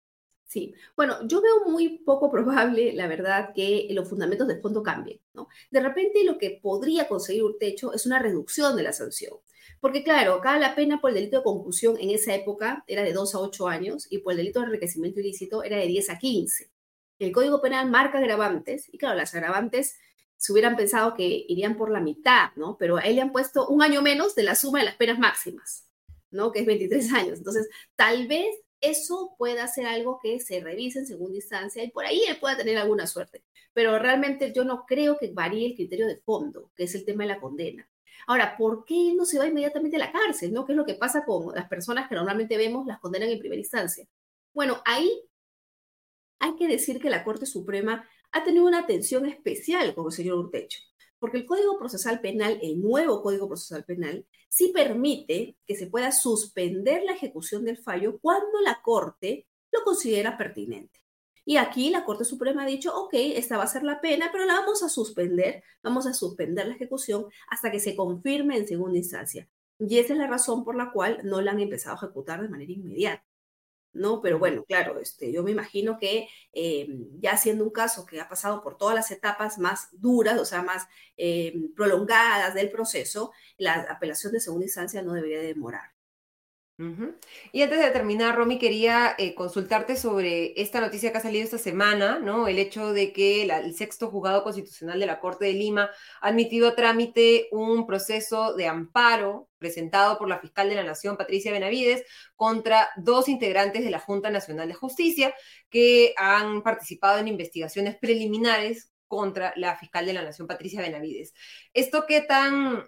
Sí, bueno, yo veo muy poco probable, la verdad, que los fundamentos del fondo cambien, ¿no? De repente lo que podría conseguir un techo es una reducción de la sanción. Porque claro, acá la pena por el delito de concusión en esa época era de 2 a 8 años y por el delito de enriquecimiento ilícito era de 10 a 15. El Código Penal marca agravantes y claro, las agravantes se hubieran pensado que irían por la mitad, ¿no? Pero a él le han puesto un año menos de la suma de las penas máximas, ¿no? Que es 23 años. Entonces, tal vez eso pueda ser algo que se revise en segunda instancia y por ahí él pueda tener alguna suerte. Pero realmente yo no creo que varíe el criterio de fondo, que es el tema de la condena. Ahora, ¿por qué no se va inmediatamente a la cárcel? ¿no? ¿Qué es lo que pasa con las personas que normalmente vemos las condenan en primera instancia? Bueno, ahí hay que decir que la Corte Suprema ha tenido una atención especial con el señor Urtecho. Porque el Código Procesal Penal, el nuevo Código Procesal Penal, sí permite que se pueda suspender la ejecución del fallo cuando la Corte lo considera pertinente. Y aquí la Corte Suprema ha dicho, ok, esta va a ser la pena, pero la vamos a suspender, vamos a suspender la ejecución hasta que se confirme en segunda instancia. Y esa es la razón por la cual no la han empezado a ejecutar de manera inmediata. ¿No? Pero bueno, claro, este, yo me imagino que eh, ya siendo un caso que ha pasado por todas las etapas más duras, o sea, más eh, prolongadas del proceso, la apelación de segunda instancia no debería demorar. Y antes de terminar, Romy, quería eh, consultarte sobre esta noticia que ha salido esta semana, ¿no? El hecho de que el sexto juzgado constitucional de la Corte de Lima ha admitido a trámite un proceso de amparo presentado por la fiscal de la Nación, Patricia Benavides, contra dos integrantes de la Junta Nacional de Justicia que han participado en investigaciones preliminares contra la fiscal de la Nación, Patricia Benavides. ¿Esto qué tan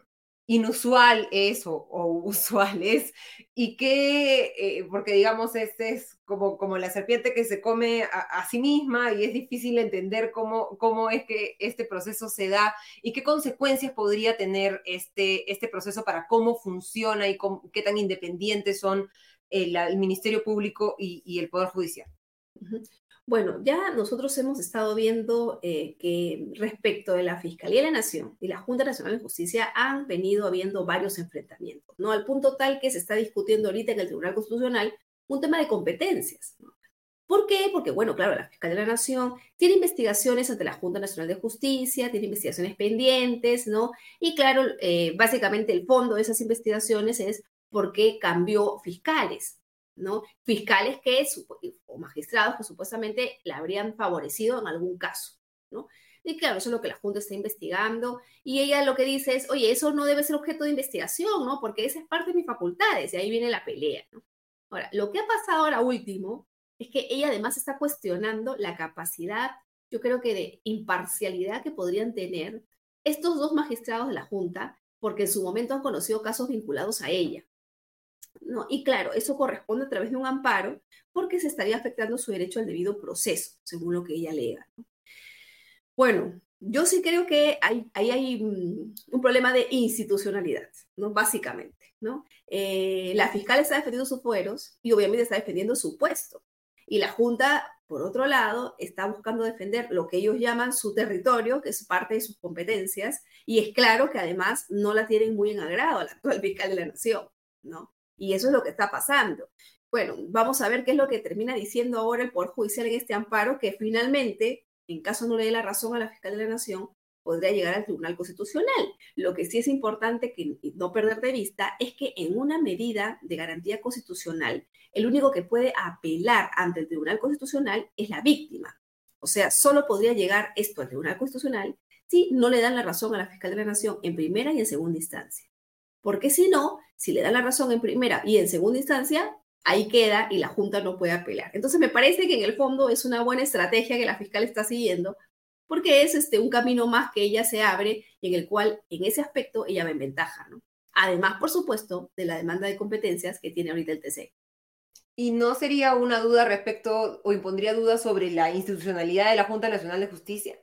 inusual es o, usual es y que, eh, porque digamos, este es como, como la serpiente que se come a, sí misma y es difícil entender cómo, cómo es que este proceso se da y qué consecuencias podría tener este, este proceso para cómo funciona y qué tan independientes son el, Ministerio Público y, el Poder Judicial. Bueno, ya nosotros hemos estado viendo eh, que respecto de la Fiscalía de la Nación y la Junta Nacional de Justicia han venido habiendo varios enfrentamientos, ¿no? Al punto tal que se está discutiendo ahorita en el Tribunal Constitucional un tema de competencias, ¿Por qué? Porque, bueno, claro, la Fiscalía de la Nación tiene investigaciones ante la Junta Nacional de Justicia, tiene investigaciones pendientes, ¿no? Y claro, eh, básicamente el fondo de esas investigaciones es por qué cambió fiscales, ¿no? Fiscales que, o magistrados que supuestamente le habrían favorecido en algún caso, ¿no? Y claro, eso es lo que la Junta está investigando. Y ella lo que dice es, oye, eso no debe ser objeto de investigación, ¿no? Porque esa es parte de mis facultades y ahí viene la pelea. Ahora, lo que ha pasado ahora último es que ella además está cuestionando la capacidad, yo creo que de imparcialidad que podrían tener estos dos magistrados de la Junta, porque en su momento han conocido casos vinculados a ella. ¿No? Y claro, eso corresponde a través de un amparo porque se estaría afectando su derecho al debido proceso, según lo que ella alega. Bueno, yo sí creo que ahí hay, hay, un problema de institucionalidad, ¿no? Básicamente, ¿no? Eh, la fiscal está defendiendo sus fueros y obviamente está defendiendo su puesto. Y la Junta, por otro lado, está buscando defender lo que ellos llaman su territorio, que es parte de sus competencias, y es claro que además no la tienen muy en agrado a la actual fiscal de la Nación, ¿no? Y eso es lo que está pasando. Bueno, vamos a ver qué es lo que termina diciendo ahora el Poder Judicial en este amparo, que finalmente, en caso no le dé la razón a la fiscal de la Nación, podría llegar al Tribunal Constitucional. Lo que sí es importante que no perder de vista es que en una medida de garantía constitucional, el único que puede apelar ante el Tribunal Constitucional es la víctima. O sea, solo podría llegar esto al Tribunal Constitucional si no le dan la razón a la fiscal de la Nación en primera y en segunda instancia. Porque si no, si le dan la razón en primera y en segunda instancia, ahí queda y la Junta no puede apelar. Entonces me parece que en el fondo es una buena estrategia que la fiscal está siguiendo, porque es este, un camino más que ella se abre en el cual en ese aspecto ella va en ventaja, ¿no? Además, por supuesto, de la demanda de competencias que tiene ahorita el TC. ¿Y no sería una duda respecto o impondría dudas sobre la institucionalidad de la Junta Nacional de Justicia?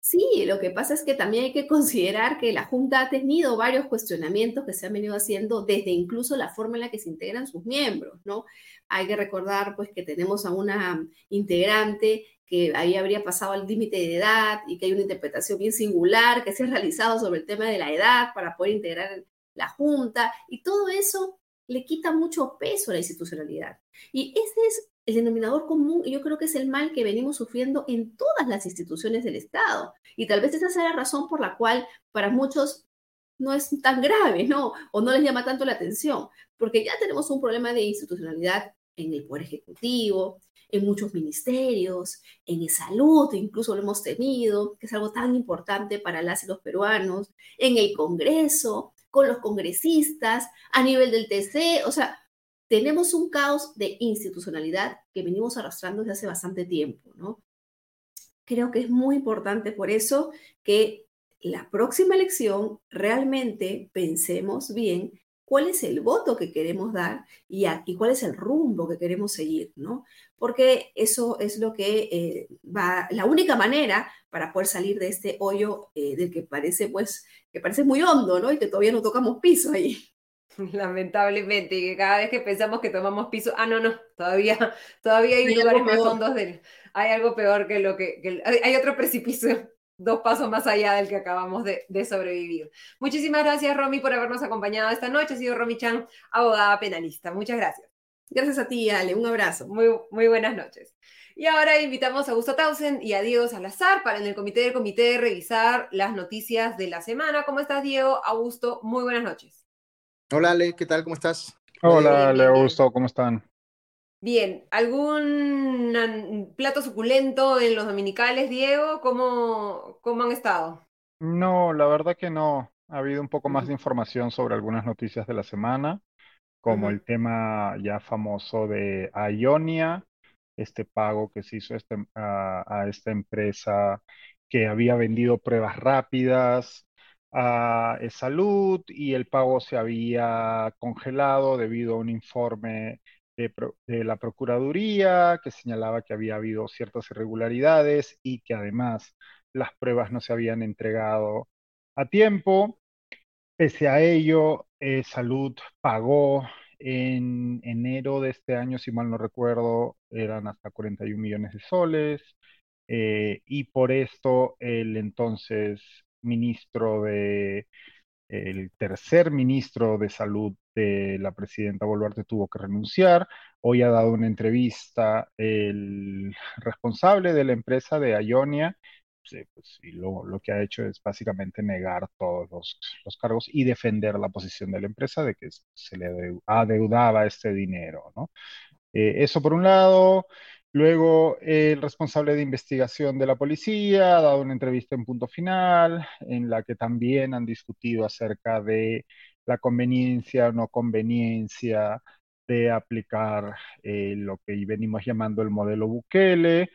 Sí, lo que pasa es que también hay que considerar que la Junta ha tenido varios cuestionamientos que se han venido haciendo desde incluso la forma en la que se integran sus miembros, ¿no? Hay que recordar pues que tenemos a una integrante que ahí habría pasado el límite de edad y que hay una interpretación bien singular que se ha realizado sobre el tema de la edad para poder integrar la Junta y todo eso le quita mucho peso a la institucionalidad. Y ese es el denominador común, yo creo que es el mal que venimos sufriendo en todas las instituciones del Estado. Y tal vez esa sea la razón por la cual para muchos no es tan grave, ¿no? O no les llama tanto la atención, porque ya tenemos un problema de institucionalidad en el Poder Ejecutivo, en muchos ministerios, en salud, incluso lo hemos tenido, que es algo tan importante para las y los peruanos, en el Congreso, con los congresistas, a nivel del TC, o sea, tenemos un caos de institucionalidad que venimos arrastrando desde hace bastante tiempo, ¿no? Creo que es muy importante por eso que la próxima elección realmente pensemos bien cuál es el voto que queremos dar y, cuál es el rumbo que queremos seguir, ¿no? Porque eso es lo que eh, va, la única manera para poder salir de este hoyo eh, del que parece, pues, que parece muy hondo, ¿no? Y que todavía no tocamos piso ahí. Lamentablemente, y que cada vez que pensamos que tomamos piso, ah, no, no, todavía, todavía hay, lugares más hondos del, hay algo peor que lo que, hay otro precipicio dos pasos más allá del que acabamos de, sobrevivir. Muchísimas gracias, Romy, por habernos acompañado esta noche. Ha sido Romy Chan, abogada penalista. Muchas gracias. Gracias a ti, Ale. Un abrazo. Muy, muy buenas noches. Y ahora invitamos a Augusto Tausen y a Diego Salazar para en el comité del comité revisar las noticias de la semana. ¿Cómo estás, Diego? Augusto, muy buenas noches. Hola, Ale, ¿qué tal? ¿Cómo estás? Hola, Ale, Augusto, ¿cómo están? Bien, ¿algún plato suculento en los dominicales, Diego? ¿Cómo, cómo han estado? No, la verdad que no. Ha habido un poco más de información sobre algunas noticias de la semana, como el tema ya famoso de Ionia, este pago que se hizo este, a, esta empresa que había vendido pruebas rápidas a salud y el pago se había congelado debido a un informe de, la Procuraduría que señalaba que había habido ciertas irregularidades y que además las pruebas no se habían entregado a tiempo. Pese a ello, eh, Salud pagó en enero de este año, si mal no recuerdo, eran hasta 41 millones de soles. Eh, y por esto el entonces ministro de el tercer ministro de salud de la presidenta Boluarte tuvo que renunciar. Hoy ha dado una entrevista el responsable de la empresa de Ionia, pues, y lo, que ha hecho es básicamente negar todos los, cargos y defender la posición de la empresa de que se le adeudaba este dinero, ¿no? Eh, eso por un lado. Luego, el responsable de investigación de la policía ha dado una entrevista en punto final, en la que también han discutido acerca de la conveniencia o no conveniencia de aplicar eh, lo que venimos llamando el modelo Bukele,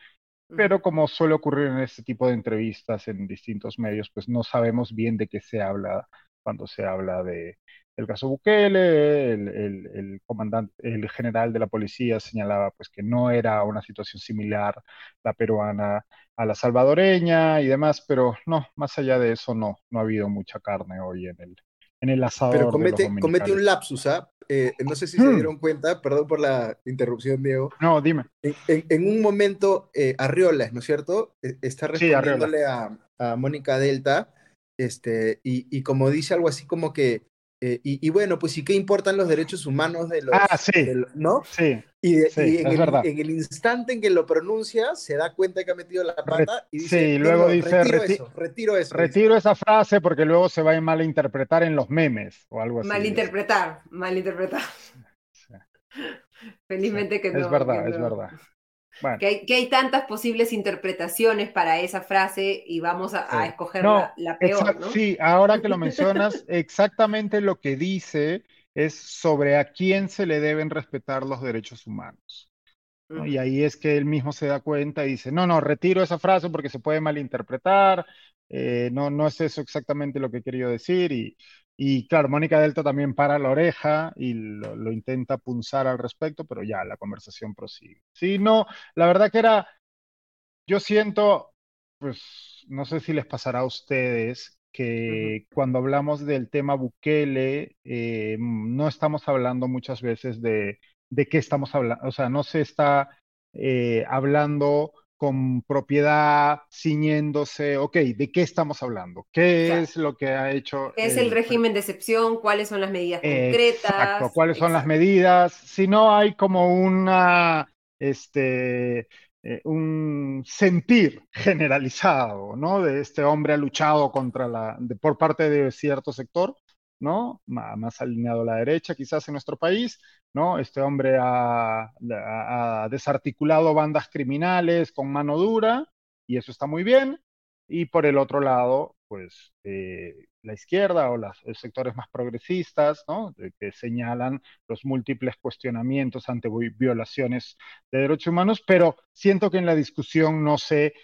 pero como suele ocurrir en este tipo de entrevistas en distintos medios, pues no sabemos bien de qué se habla cuando se habla de, el caso Bukele, el, comandante, el general de la policía señalaba pues que no era una situación similar la peruana a la salvadoreña y demás, pero no, más allá de eso no, no ha habido mucha carne hoy en el, en el asador. Pero comete, comete un lapsus, ¿ah? Eh, no sé si se hmm. dieron cuenta, perdón por la interrupción, Diego. No, dime. En, un momento, eh, Arriolas, ¿no es cierto? E, está respondiéndole a, a, Mónica Delta, este, y, y como dice algo así como que eh, y, bueno, pues sí, ¿qué importan los derechos humanos de los... Ah, sí. ¿No? Sí. Y, en, el, en, el, instante en que lo pronuncia, se da cuenta que ha metido la pata y dice... Sí, luego dice... Retiro eso, retiro eso. Retiro esa frase porque luego se va a malinterpretar en los memes o algo así. Malinterpretar, malinterpretar. Felizmente que no. Es verdad, es verdad. Que, hay, tantas posibles interpretaciones para esa frase y vamos a, escoger la, peor. Sí, ahora que lo mencionas, exactamente lo que dice es sobre a quién se le deben respetar los derechos humanos. Y ahí es que él mismo se da cuenta y dice, no, no, retiro esa frase porque se puede malinterpretar, eh, no, no es eso exactamente lo que he querido decir. Y, y claro, Mónica Delta también para la oreja y lo, lo, intenta punzar al respecto, pero ya la conversación prosigue. Sí, no, la verdad que era, yo siento, pues no sé si les pasará a ustedes, que cuando hablamos del tema Bukele, eh, no estamos hablando muchas veces de, de qué estamos hablando, o sea, no se está eh, hablando con propiedad, ciñéndose, ok, ¿de qué estamos hablando? ¿Qué es lo que ha hecho? ¿Qué es el, régimen de excepción? ¿Cuáles son las medidas concretas? Exacto, ¿cuáles son las medidas? Si no hay como una, este, eh, un sentir generalizado, ¿no? De este hombre ha luchado contra la, por parte de cierto sector, ¿no? Más, alineado a la derecha quizás en nuestro país, ¿no? Este hombre ha, ha, desarticulado bandas criminales con mano dura y eso está muy bien. Y por el otro lado, pues eh, la izquierda o los sectores más progresistas, ¿no? que señalan los múltiples cuestionamientos ante violaciones de derechos humanos, pero siento que en la discusión no se,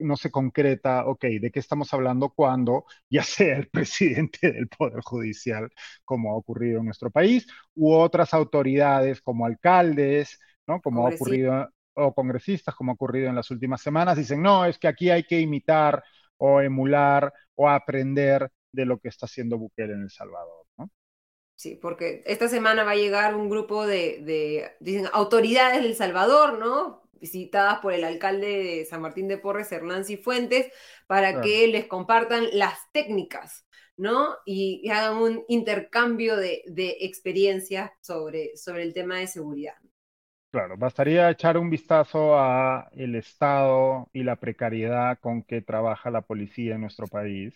no se concreta, ok, ¿de qué estamos hablando cuando ya sea el presidente del Poder Judicial, como ha ocurrido en nuestro país, u otras autoridades como alcaldes, ¿no? como ha ocurrido o congresistas, como ha ocurrido en las últimas semanas, dicen, no, es que aquí hay que imitar o emular o aprender de lo que está haciendo Bukele en El Salvador. ¿no? Sí, porque esta semana va a llegar un grupo de, dicen, autoridades del Salvador, ¿no? visitadas por el alcalde de San Martín de Porres, Hernán Cifuentes, para que les compartan las técnicas, ¿no? Y, hagan un intercambio de, de experiencias sobre, sobre el tema de seguridad. Claro, bastaría echar un vistazo a el estado y la precariedad con que trabaja la policía en nuestro país,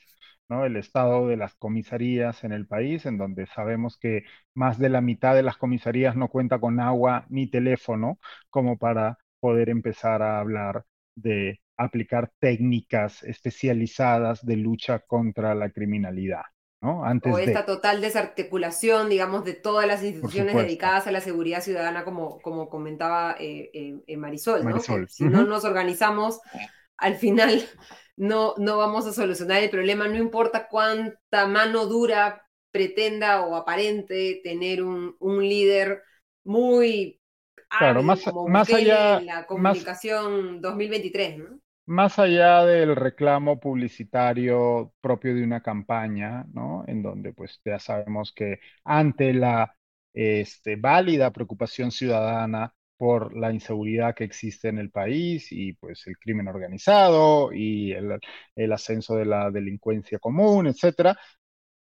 ¿no? El estado de las comisarías en el país, en donde sabemos que más de la mitad de las comisarías no cuenta con agua ni teléfono como para poder empezar a hablar de aplicar técnicas especializadas de lucha contra la criminalidad o esta total desarticulación, digamos, de todas las instituciones dedicadas a la seguridad ciudadana, como, como comentaba eh, eh, Marisol, ¿no? si no nos organizamos, al final no, no vamos a solucionar el problema, no importa cuánta mano dura pretenda o aparente tener un, un líder muy claro, más, más allá en la comunicación 2023, ¿no? Más allá del reclamo publicitario propio de una campaña, ¿no? En donde pues ya sabemos que ante la este, válida preocupación ciudadana por la inseguridad que existe en el país y pues el crimen organizado y el, ascenso de la delincuencia común, etcétera,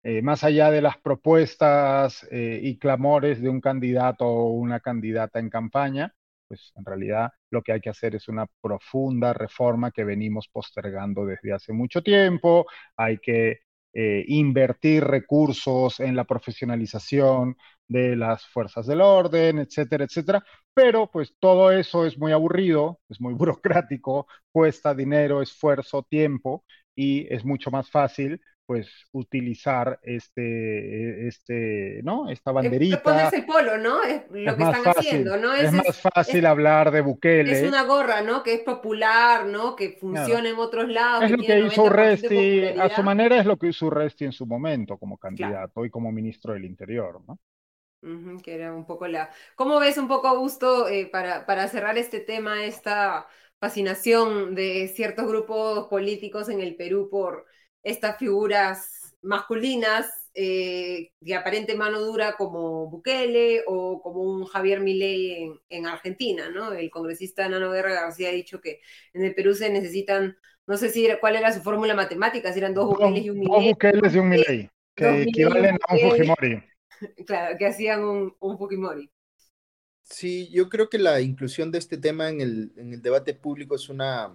eh, más allá de las propuestas eh, y clamores de un candidato o una candidata en campaña, pues en realidad lo que hay que hacer es una profunda reforma que venimos postergando desde hace mucho tiempo, hay que eh, invertir recursos en la profesionalización de las fuerzas del orden, etcétera, etcétera. Pero pues todo eso es muy aburrido, es muy burocrático, cuesta dinero, esfuerzo, tiempo y es mucho más fácil pues utilizar este, este, ¿no? Esta banderita. Ponerse el polo, ¿no? Es lo que están haciendo, ¿no? Es, más fácil hablar de Bukele. Es una gorra, ¿no? Que es popular, ¿no? Que funciona en otros lados. Es lo que hizo Resti, a su manera es lo que hizo Resti en su momento como candidato y como ministro del Interior, ¿no? que era un poco la... ¿Cómo ves un poco, Augusto, eh, para, para cerrar este tema, esta fascinación de ciertos grupos políticos en el Perú por estas figuras masculinas eh, de aparente mano dura como Bukele o como un Javier Milei en, Argentina, ¿no? El congresista Nano Guerra García ha dicho que en el Perú se necesitan, no sé si cuál era su fórmula matemática, si eran dos Bukeles y un Milei. Dos Bukeles y un Milei, que equivalen a un Fujimori. Claro, que hacían un, Fujimori. Sí, yo creo que la inclusión de este tema en el, en el debate público es una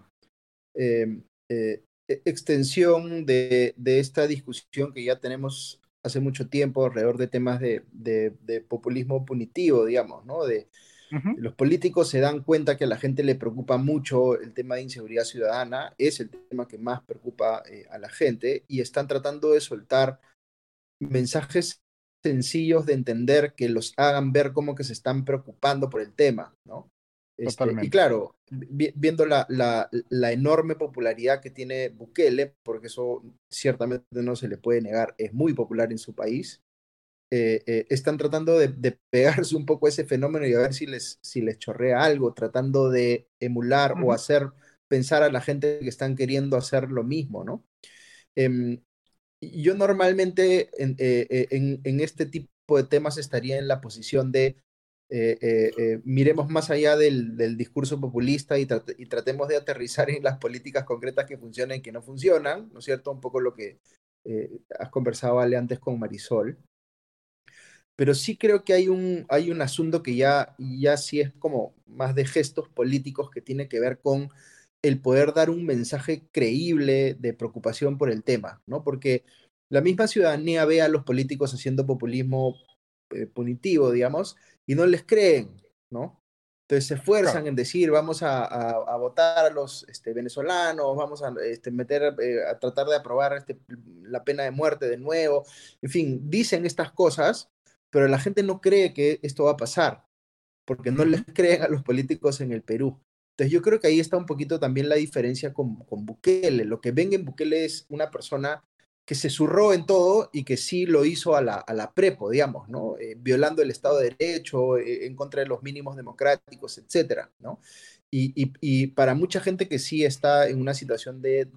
eh, eh, extensión de, esta discusión que ya tenemos hace mucho tiempo alrededor de temas de, populismo punitivo, digamos, ¿no? De, Los políticos se dan cuenta que a la gente le preocupa mucho el tema de inseguridad ciudadana, es el tema que más preocupa eh, a la gente y están tratando de soltar mensajes sencillos de entender que los hagan ver como que se están preocupando por el tema, ¿no? Este, y claro, viendo la, la, la, enorme popularidad que tiene Bukele, porque eso ciertamente no se le puede negar, es muy popular en su país, eh, eh, están tratando de, de, pegarse un poco a ese fenómeno y a ver si les, si les chorrea algo, tratando de emular o hacer pensar a la gente que están queriendo hacer lo mismo, ¿no? Em, yo normalmente en, eh, en, en, este tipo de temas estaría en la posición de eh, eh, eh, miremos más allá del, del discurso populista y, y, tratemos de aterrizar en las políticas concretas que funcionan y que no funcionan, ¿no es cierto? Un poco lo que has conversado, Ale, antes con Marisol. Pero sí creo que hay un, hay un asunto que ya, ya sí es como más de gestos políticos que tiene que ver con el poder dar un mensaje creíble de preocupación por el tema, ¿no? Porque la misma ciudadanía ve a los políticos haciendo populismo punitivo, digamos, y no les creen, ¿no? Entonces se esfuerzan en decir, vamos a, a, votar a los este, venezolanos, vamos a este, meter, eh, a tratar de aprobar este, la pena de muerte de nuevo. En fin, dicen estas cosas, pero la gente no cree que esto va a pasar, porque no les creen a los políticos en el Perú. Entonces yo creo que ahí está un poquito también la diferencia con, con Bukele. Lo que ven en Bukele es una persona que se zurró en todo y que sí lo hizo a la, a la prepo, digamos, ¿no? Eh, violando el Estado de Derecho, eh, en contra de los mínimos democráticos, etcétera, ¿no? Y, y, y, para mucha gente que sí está en una situación de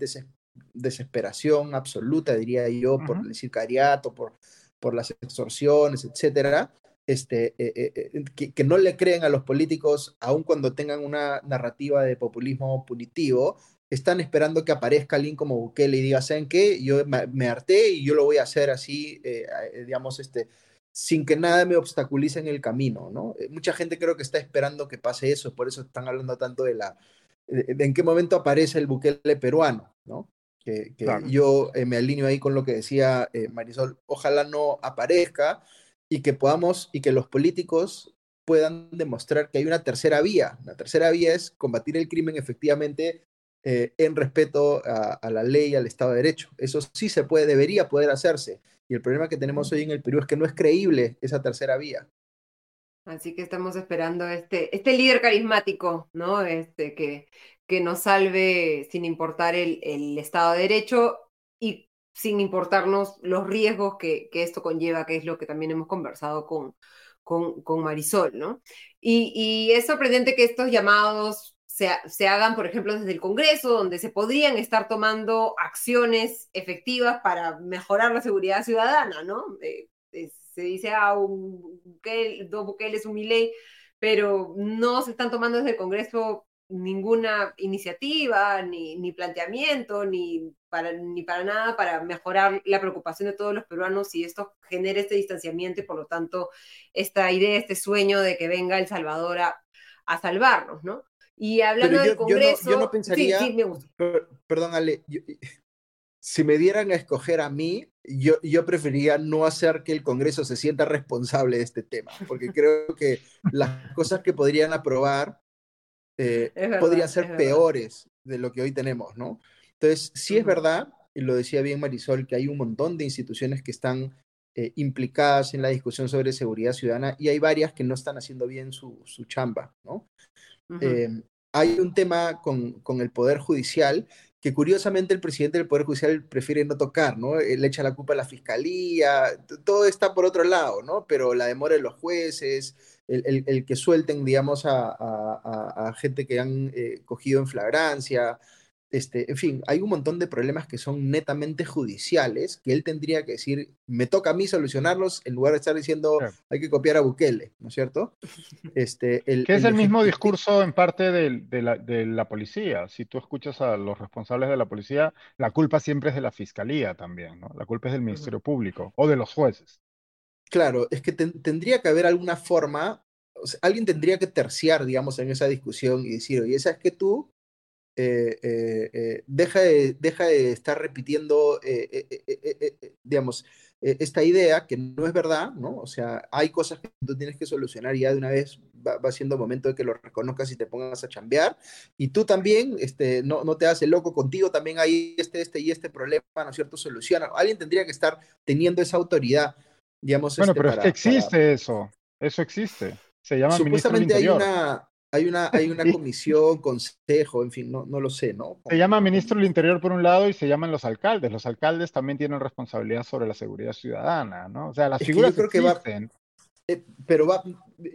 desesperación absoluta, diría yo, por el sicariato, por, por las extorsiones, etcétera, este, eh, que, que, no le creen a los políticos, aun cuando tengan una narrativa de populismo punitivo, están esperando que aparezca alguien como Bukele y diga, ¿saben qué? Yo me, harté y yo lo voy a hacer así, eh, eh, digamos, este, sin que nada me obstaculice en el camino, ¿no? Eh, mucha gente creo que está esperando que pase eso, por eso están hablando tanto de la, de, en qué momento aparece el Bukele peruano, ¿no? Que, yo me alineo ahí con lo que decía Marisol, ojalá no aparezca y que podamos, y que los políticos puedan demostrar que hay una tercera vía. La tercera vía es combatir el crimen efectivamente eh, en respeto a, la ley, al Estado de Derecho. Eso sí se puede, debería poder hacerse. Y el problema que tenemos hoy en el Perú es que no es creíble esa tercera vía. Así que estamos esperando este, este líder carismático, ¿no? Este, que, que nos salve sin importar el, el Estado de Derecho y sin importarnos los riesgos que, que, esto conlleva, que es lo que también hemos conversado con, con, con Marisol, ¿no? Y, y, es sorprendente que estos llamados se, hagan, por ejemplo, desde el Congreso, donde se podrían estar tomando acciones efectivas para mejorar la seguridad ciudadana, ¿no? Eh, eh, se dice, ah, un Bukele, dos Bukele un ley, pero no se están tomando desde el Congreso ninguna iniciativa, ni, ni planteamiento, ni para, ni para nada para mejorar la preocupación de todos los peruanos y esto genera este distanciamiento y por lo tanto esta idea, este sueño de que venga El Salvador a, a salvarnos, ¿no? Y hablando del Congreso. Yo no, pensaría. perdón, Ale. si me dieran a escoger a mí, yo, yo preferiría no hacer que el Congreso se sienta responsable de este tema, porque creo que las cosas que podrían aprobar eh, podrían ser peores de lo que hoy tenemos, ¿no? Entonces, sí es verdad, y lo decía bien Marisol, que hay un montón de instituciones que están eh, implicadas en la discusión sobre seguridad ciudadana y hay varias que no están haciendo bien su, su chamba, ¿no? Eh, hay un tema con, con, el Poder Judicial que curiosamente el presidente del Poder Judicial prefiere no tocar, ¿no? Le echa la culpa a la fiscalía, todo está por otro lado, ¿no? Pero la demora de los jueces, el, el, que suelten, digamos, a, a, a gente que han eh, cogido en flagrancia, este, en fin, hay un montón de problemas que son netamente judiciales, que él tendría que decir, me toca a mí solucionarlos, en lugar de estar diciendo, hay que copiar a Bukele, ¿no es cierto? Este, el, que es el, mismo discurso en parte de, de, la, de, la, policía. Si tú escuchas a los responsables de la policía, la culpa siempre es de la fiscalía también, ¿no? La culpa es del Ministerio Público o de los jueces. Claro, es que tendría que haber alguna forma, o sea, alguien tendría que terciar, digamos, en esa discusión y decir, oye, ¿sabes que tú eh, eh, eh, deja, de, deja de estar repitiendo, digamos, esta idea que no es verdad, ¿no? O sea, hay cosas que tú tienes que solucionar y ya de una vez va, va, siendo momento de que lo reconozcas y te pongas a chambear. Y tú también, este, no, no te haces loco contigo, también hay este, este y este problema, ¿no es cierto? Soluciona. Alguien tendría que estar teniendo esa autoridad. digamos. Bueno, este, pero es que existe para- eso, eso existe. Se llama ministro del Supuestamente hay una, hay una, hay una comisión, consejo, en fin, no, no lo sé, ¿no? Se llama ministro del Interior por un lado y se llaman los alcaldes. Los alcaldes también tienen responsabilidad sobre la seguridad ciudadana, ¿no? O sea, las Es que yo figuras creo que va- existen. Eh, pero va,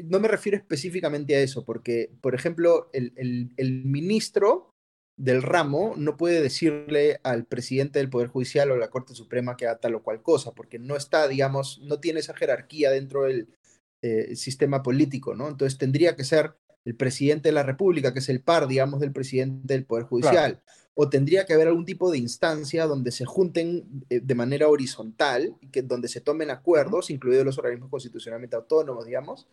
no me refiero específicamente a eso, porque, por ejemplo, el, el- el ministro del ramo no puede decirle al presidente del Poder Judicial o a la Corte Suprema que haga tal o cual cosa, porque no está, digamos, no tiene esa jerarquía dentro del eh, sistema político, ¿no? Entonces tendría que ser el presidente de la República, que es el par, digamos, del presidente del Poder Judicial. O tendría que haber algún tipo de instancia donde se junten eh, de manera horizontal, y que, donde se tomen acuerdos, incluidos los organismos constitucionalmente autónomos, digamos,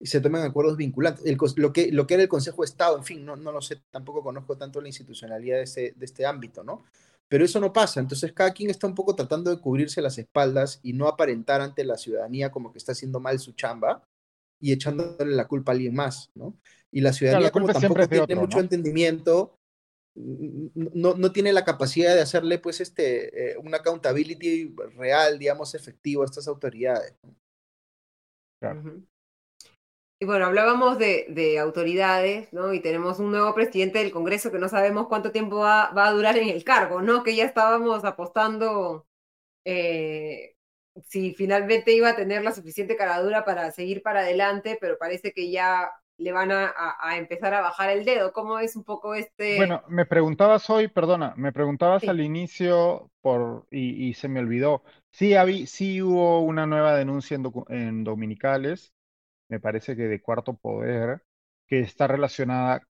y se tomen acuerdos vinculantes. El lo, que, lo que era el Consejo de Estado, en fin, no, no lo sé, tampoco conozco tanto la institucionalidad de, ese- de este ámbito, ¿no? Pero eso no pasa, entonces cada quien está un poco tratando de cubrirse las espaldas y no aparentar ante la ciudadanía como que está haciendo mal su chamba y echándole la culpa a alguien más, ¿no? Y la ciudadanía como tampoco tiene otro, mucho ¿no? entendimiento, no, no tiene la capacidad de hacerle pues este, eh, una accountability real, digamos, efectivo a estas autoridades. Claro. Y bueno, hablábamos de, de autoridades, ¿no? Y tenemos un nuevo presidente del Congreso que no sabemos cuánto tiempo va, va a durar en el cargo, ¿no? Que ya estábamos apostando eh, si finalmente iba a tener la suficiente caradura para seguir para adelante, pero parece que ya le van a, a- a empezar a bajar el dedo. ¿Cómo es un poco este... Bueno, me preguntabas hoy, perdona, me preguntabas Sí. al inicio por, y, y se me olvidó. Sí, habí- sí hubo una nueva denuncia en, Dominicales, me parece que de Cuarto Poder, que está relacionada,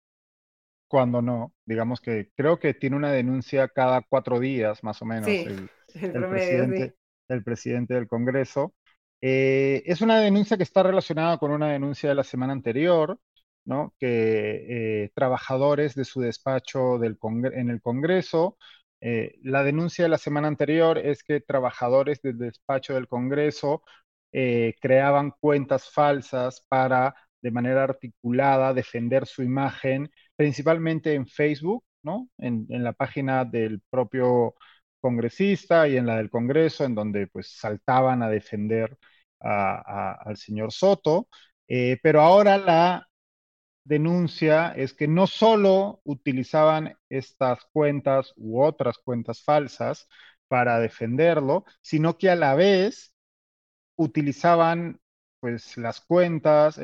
cuando no, digamos que creo que tiene una denuncia cada cuatro días, más o menos, Sí, el, el el promedio, presidente, sí. El presidente del Congreso. Eh, es una denuncia que está relacionada con una denuncia de la semana anterior, ¿no? Que eh, trabajadores de su despacho del en el Congreso, eh, la denuncia de la semana anterior es que trabajadores del despacho del Congreso creaban cuentas falsas para, de manera articulada, defender su imagen, principalmente en Facebook, ¿no? En la página del propio congresista y en la del Congreso, en donde pues saltaban a defender al señor Soto. Eh, pero ahora la denuncia es que no solo utilizaban estas cuentas u otras cuentas falsas para defenderlo, sino que a la vez utilizaban pues las cuentas,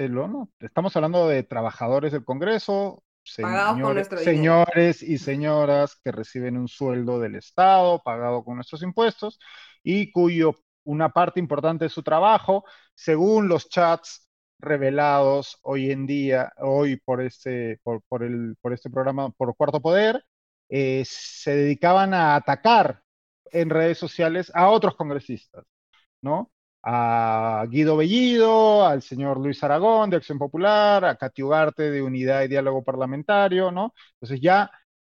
estamos hablando de trabajadores del Congreso, señores, y señoras que reciben un sueldo del Estado pagado con nuestros impuestos y cuyo una parte importante de su trabajo, según los chats revelados hoy en día, hoy por este, por, por el, por este programa, por Cuarto Poder, eh, se dedicaban a atacar en redes sociales a otros congresistas, ¿no? A Guido Bellido, al señor Luis Aragón de Acción Popular, a Katy Ugarte de Unidad y Diálogo Parlamentario, ¿no? Entonces ya,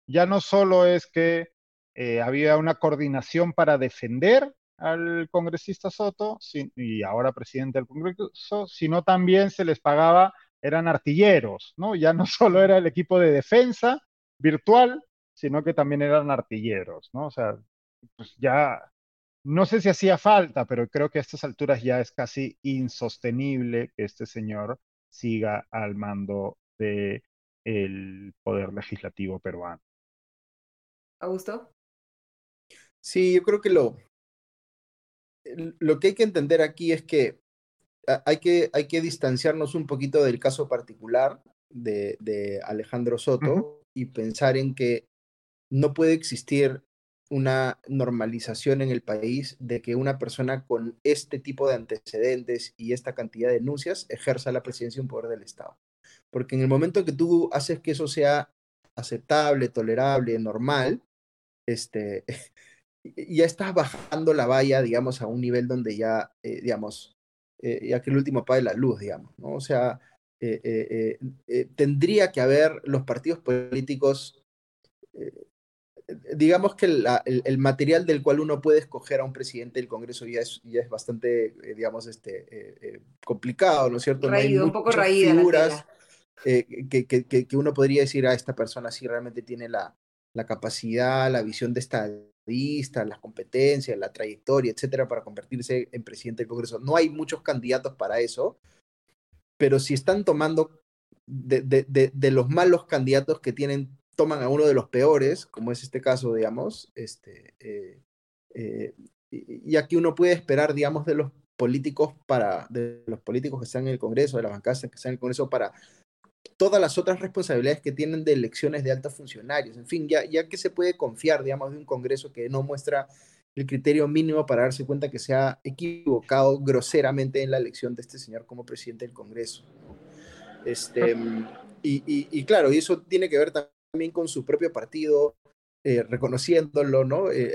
ya no solo es que eh, había una coordinación para defender al congresista Soto y ahora presidente del Congreso, sino también se les pagaba, eran artilleros, ¿no? Ya no solo era el equipo de defensa virtual, sino que también eran artilleros, ¿no? O sea, pues ya, no sé si hacía falta, pero creo que a estas alturas ya es casi insostenible que este señor siga al mando del poder legislativo peruano. ¿Augusto? Sí, yo creo que lo, lo que hay que entender aquí es que hay que, hay que distanciarnos un poquito del caso particular de, de Alejandro Soto y pensar en que no puede existir una normalización en el país de que una persona con este tipo de antecedentes y esta cantidad de denuncias ejerza la presidencia y un poder del Estado. Porque en el momento que tú haces que eso sea aceptable, tolerable, normal, este, ya estás bajando la valla, digamos, a un nivel donde ya, eh, digamos, eh, ya que el último apague la luz, digamos, ¿no? O sea, eh, tendría que haber los partidos políticos, digamos que la- el, el material del cual uno puede escoger a un presidente del Congreso ya es, ya es bastante, eh, digamos, este, eh, eh, complicado, ¿no es cierto? No hay Raído, un poco raída figuras eh, que, que- que- uno podría decir a esta persona si realmente tiene la, la capacidad, la visión de estadista las competencias, la trayectoria, etcétera, para convertirse en presidente del Congreso. No hay muchos candidatos para eso, pero si están tomando de, los malos candidatos que tienen, toman a uno de los peores, como es este caso, digamos, este, eh, eh, y aquí uno puede esperar, digamos, de los políticos para, de los políticos que están en el Congreso, de las bancadas que están en el Congreso, para todas las otras responsabilidades que tienen de elecciones de altos funcionarios. En fin, ya, ya que se puede confiar, digamos, de un Congreso que no muestra el criterio mínimo para darse cuenta que se ha equivocado groseramente en la elección de este señor como presidente del Congreso. Este, y, y, claro, y eso tiene que ver también con su propio partido, eh, reconociéndolo, ¿no? Eh,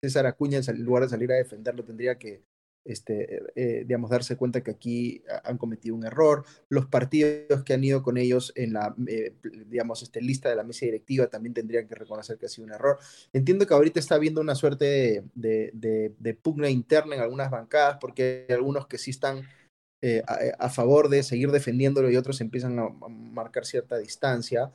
César Acuña, en lugar de salir a defenderlo, tendría que este, eh, digamos, darse cuenta que aquí han cometido un error. Los partidos que han ido con ellos en la, eh, digamos, este, lista de la mesa directiva también tendrían que reconocer que ha sido un error. Entiendo que ahorita está habiendo una suerte de, de, pugna interna en algunas bancadas porque hay algunos que sí están eh, a, favor de seguir defendiéndolo y otros empiezan a, marcar cierta distancia.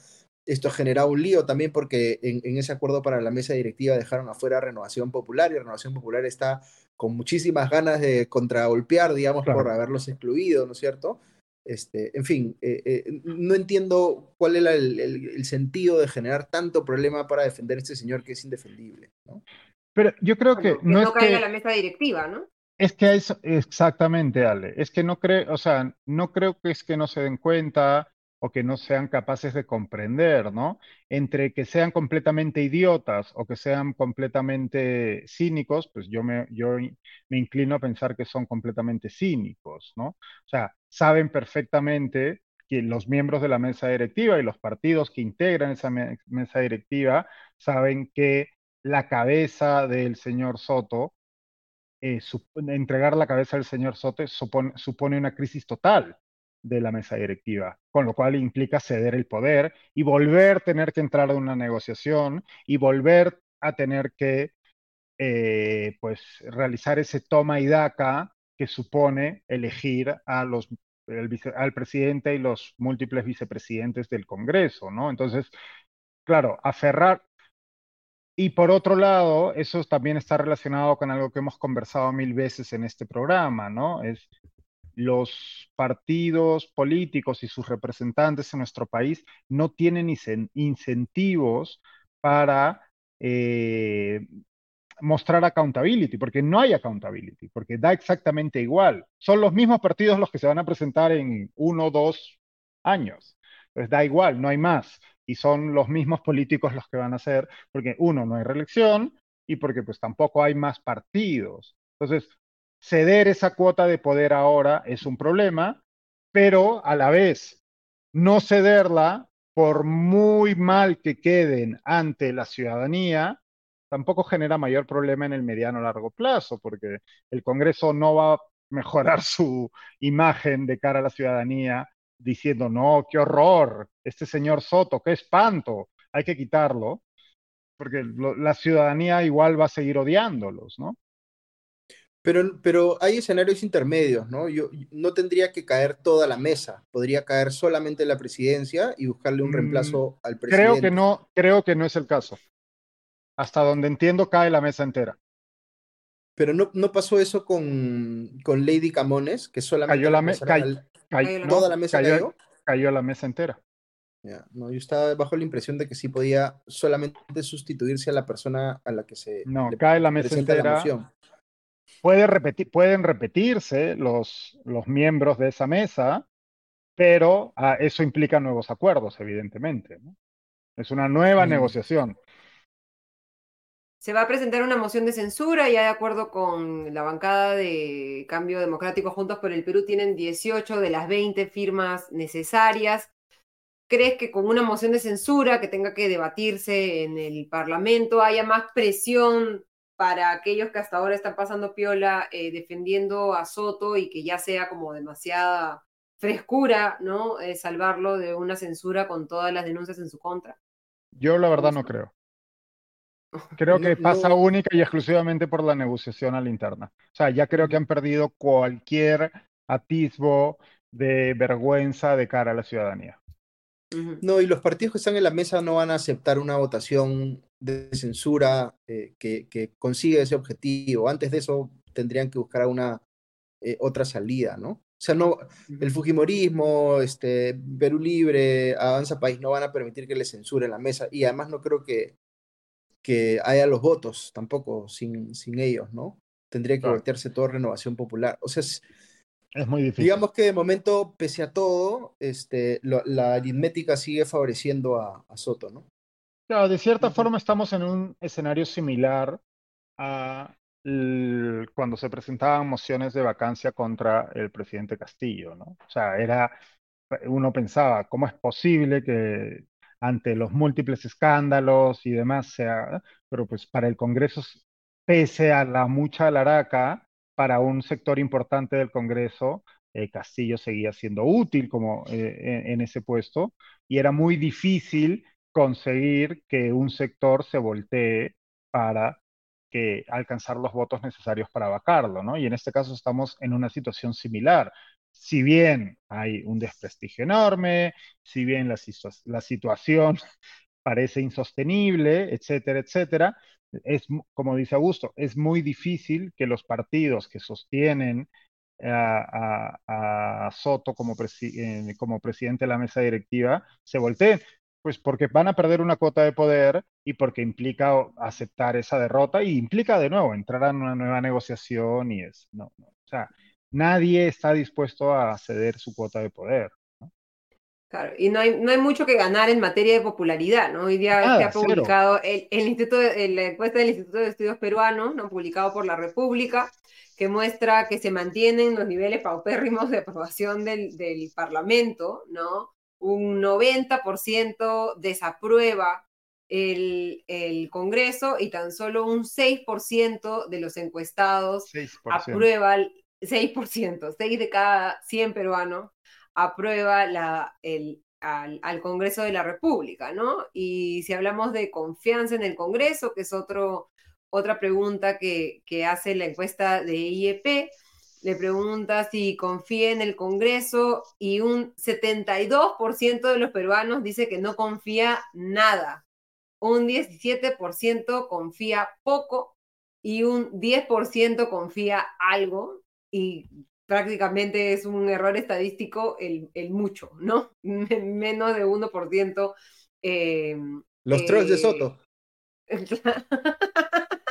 Esto ha generado un lío también porque en, en, ese acuerdo para la mesa directiva dejaron afuera Renovación Popular y Renovación Popular está con muchísimas ganas de contragolpear, digamos, por haberlos excluido, ¿no es cierto? Este, en fin, eh, eh, no entiendo cuál era el, sentido de generar tanto problema para defender a este señor que es indefendible, ¿no? Pero yo creo que, no, es caiga la mesa directiva, ¿no? Es que es exactamente, Ale. Es que no creo, o sea, no creo que es que no se den cuenta o que no sean capaces de comprender, ¿no? Entre que sean completamente idiotas o que sean completamente cínicos, pues yo me, inclino a pensar que son completamente cínicos, ¿no? O sea, saben perfectamente que los miembros de la mesa directiva y los partidos que integran esa mesa directiva saben que la cabeza del señor Soto, eh, entregar la cabeza del señor Soto supone una crisis total de la mesa directiva, con lo cual implica ceder el poder y volver a tener que entrar en una negociación y volver a tener que eh, pues realizar ese toma y daca que supone elegir a los, al presidente y los múltiples vicepresidentes del Congreso, ¿no? Entonces, claro, aferrar. Y por otro lado, eso también está relacionado con algo que hemos conversado mil veces en este programa, ¿no? Es los partidos políticos y sus representantes en nuestro país no tienen incentivos para eh, mostrar accountability, porque no hay accountability, porque da exactamente igual. Son los mismos partidos los que se van a presentar en uno o dos años. Pues da igual, no hay más. Y son los mismos políticos los que van a ser, porque uno, no hay reelección y porque pues tampoco hay más partidos. Entonces, ceder esa cuota de poder ahora es un problema, pero a la vez no cederla, por muy mal que queden ante la ciudadanía, tampoco genera mayor problema en el mediano o largo plazo, porque el Congreso no va a mejorar su imagen de cara a la ciudadanía diciendo, no, qué horror, este señor Soto, qué espanto, hay que quitarlo, porque la ciudadanía igual va a seguir odiándolos, ¿no? Pero, pero hay escenarios intermedios, ¿no? Yo no tendría que caer toda la mesa, podría caer solamente la presidencia y buscarle un mm, reemplazo al presidente. Creo que no, creo que no es el caso. Hasta donde entiendo cae la mesa entera. Pero no, no pasó eso con, con Lady Camones, que solamente cayó la, mesa. toda la mesa cayó, cayó, la mesa entera. no, yo estaba bajo la impresión de que sí podía solamente sustituirse a la persona a la que se no cae la mesa entera repetir, pueden repetirse los, los miembros de esa mesa, pero ah, eso implica nuevos acuerdos, evidentemente. Es una nueva mm. negociación. Se va a presentar una moción de censura, ya de acuerdo con la bancada de Cambio Democrático Juntos por el Perú, tienen 18 de las 20 firmas necesarias. ¿Crees que con una moción de censura que tenga que debatirse en el Parlamento haya más presión para aquellos que hasta ahora están pasando piola eh, defendiendo a Soto y que ya sea como demasiada frescura, ¿no? Eh, salvarlo de una censura con todas las denuncias en su contra. Yo la verdad no creo. Creo que pasa única y exclusivamente por la negociación a la interna. O sea, ya creo que han perdido cualquier atisbo de vergüenza de cara a la ciudadanía. No, y los partidos que están en la mesa no van a aceptar una votación de censura eh, que, que, consiga ese objetivo. Antes de eso tendrían que buscar una eh, otra salida, ¿no? O sea, no, el Fujimorismo, este, Perú Libre, Avanza País no van a permitir que le censuren la mesa. Y además no creo que, que haya los votos tampoco sin, sin ellos, ¿no? Tendría que voltearse toda renovación popular. O sea, es, muy difícil. Digamos que de momento, pese a todo, este, la aritmética sigue favoreciendo a, Soto, ¿no? Claro, de cierta forma estamos en un escenario similar a cuando se presentaban mociones de vacancia contra el presidente Castillo, ¿no? O sea, era, uno pensaba, ¿cómo es posible que ante los múltiples escándalos y demás sea, pero pues para el Congreso, pese a la mucha laraca, para un sector importante del Congreso, eh, Castillo seguía siendo útil como eh, en, ese puesto y era muy difícil conseguir que un sector se voltee para alcanzar los votos necesarios para vacarlo, ¿no? Y en este caso estamos en una situación similar. Si bien hay un desprestigio enorme, si bien la, la situación parece insostenible, etcétera, etcétera, es, como dice Augusto, es muy difícil que los partidos que sostienen a, Soto como, eh, como presidente de la mesa directiva se volteen, pues porque van a perder una cuota de poder y porque implica aceptar esa derrota y implica de nuevo entrar en una nueva negociación y es, no, no, o sea, nadie está dispuesto a ceder su cuota de poder. Claro, y no hay, no hay mucho que ganar en materia de popularidad, ¿no? Hoy día se ha publicado el, el, Instituto, la encuesta del Instituto de Estudios Peruanos, ¿no? Publicado por la República, que muestra que se mantienen los niveles paupérrimos de aprobación del, del Parlamento, ¿no? Un 90% desaprueba el, el, Congreso y tan solo un 6% de los encuestados 6%. aprueba, 6%, 6 de cada 100 peruanos aprueba al, Congreso de la República, ¿no? Y si hablamos de confianza en el Congreso, que es otro, otra pregunta que, que hace la encuesta de IEP, le pregunta si confía en el Congreso y un 72% de los peruanos dice que no confía nada. Un 17% confía poco y un 10% confía algo. Y prácticamente es un error estadístico el, el mucho, ¿no? Menos de 1%. Eh, Los trolls de eh, Soto.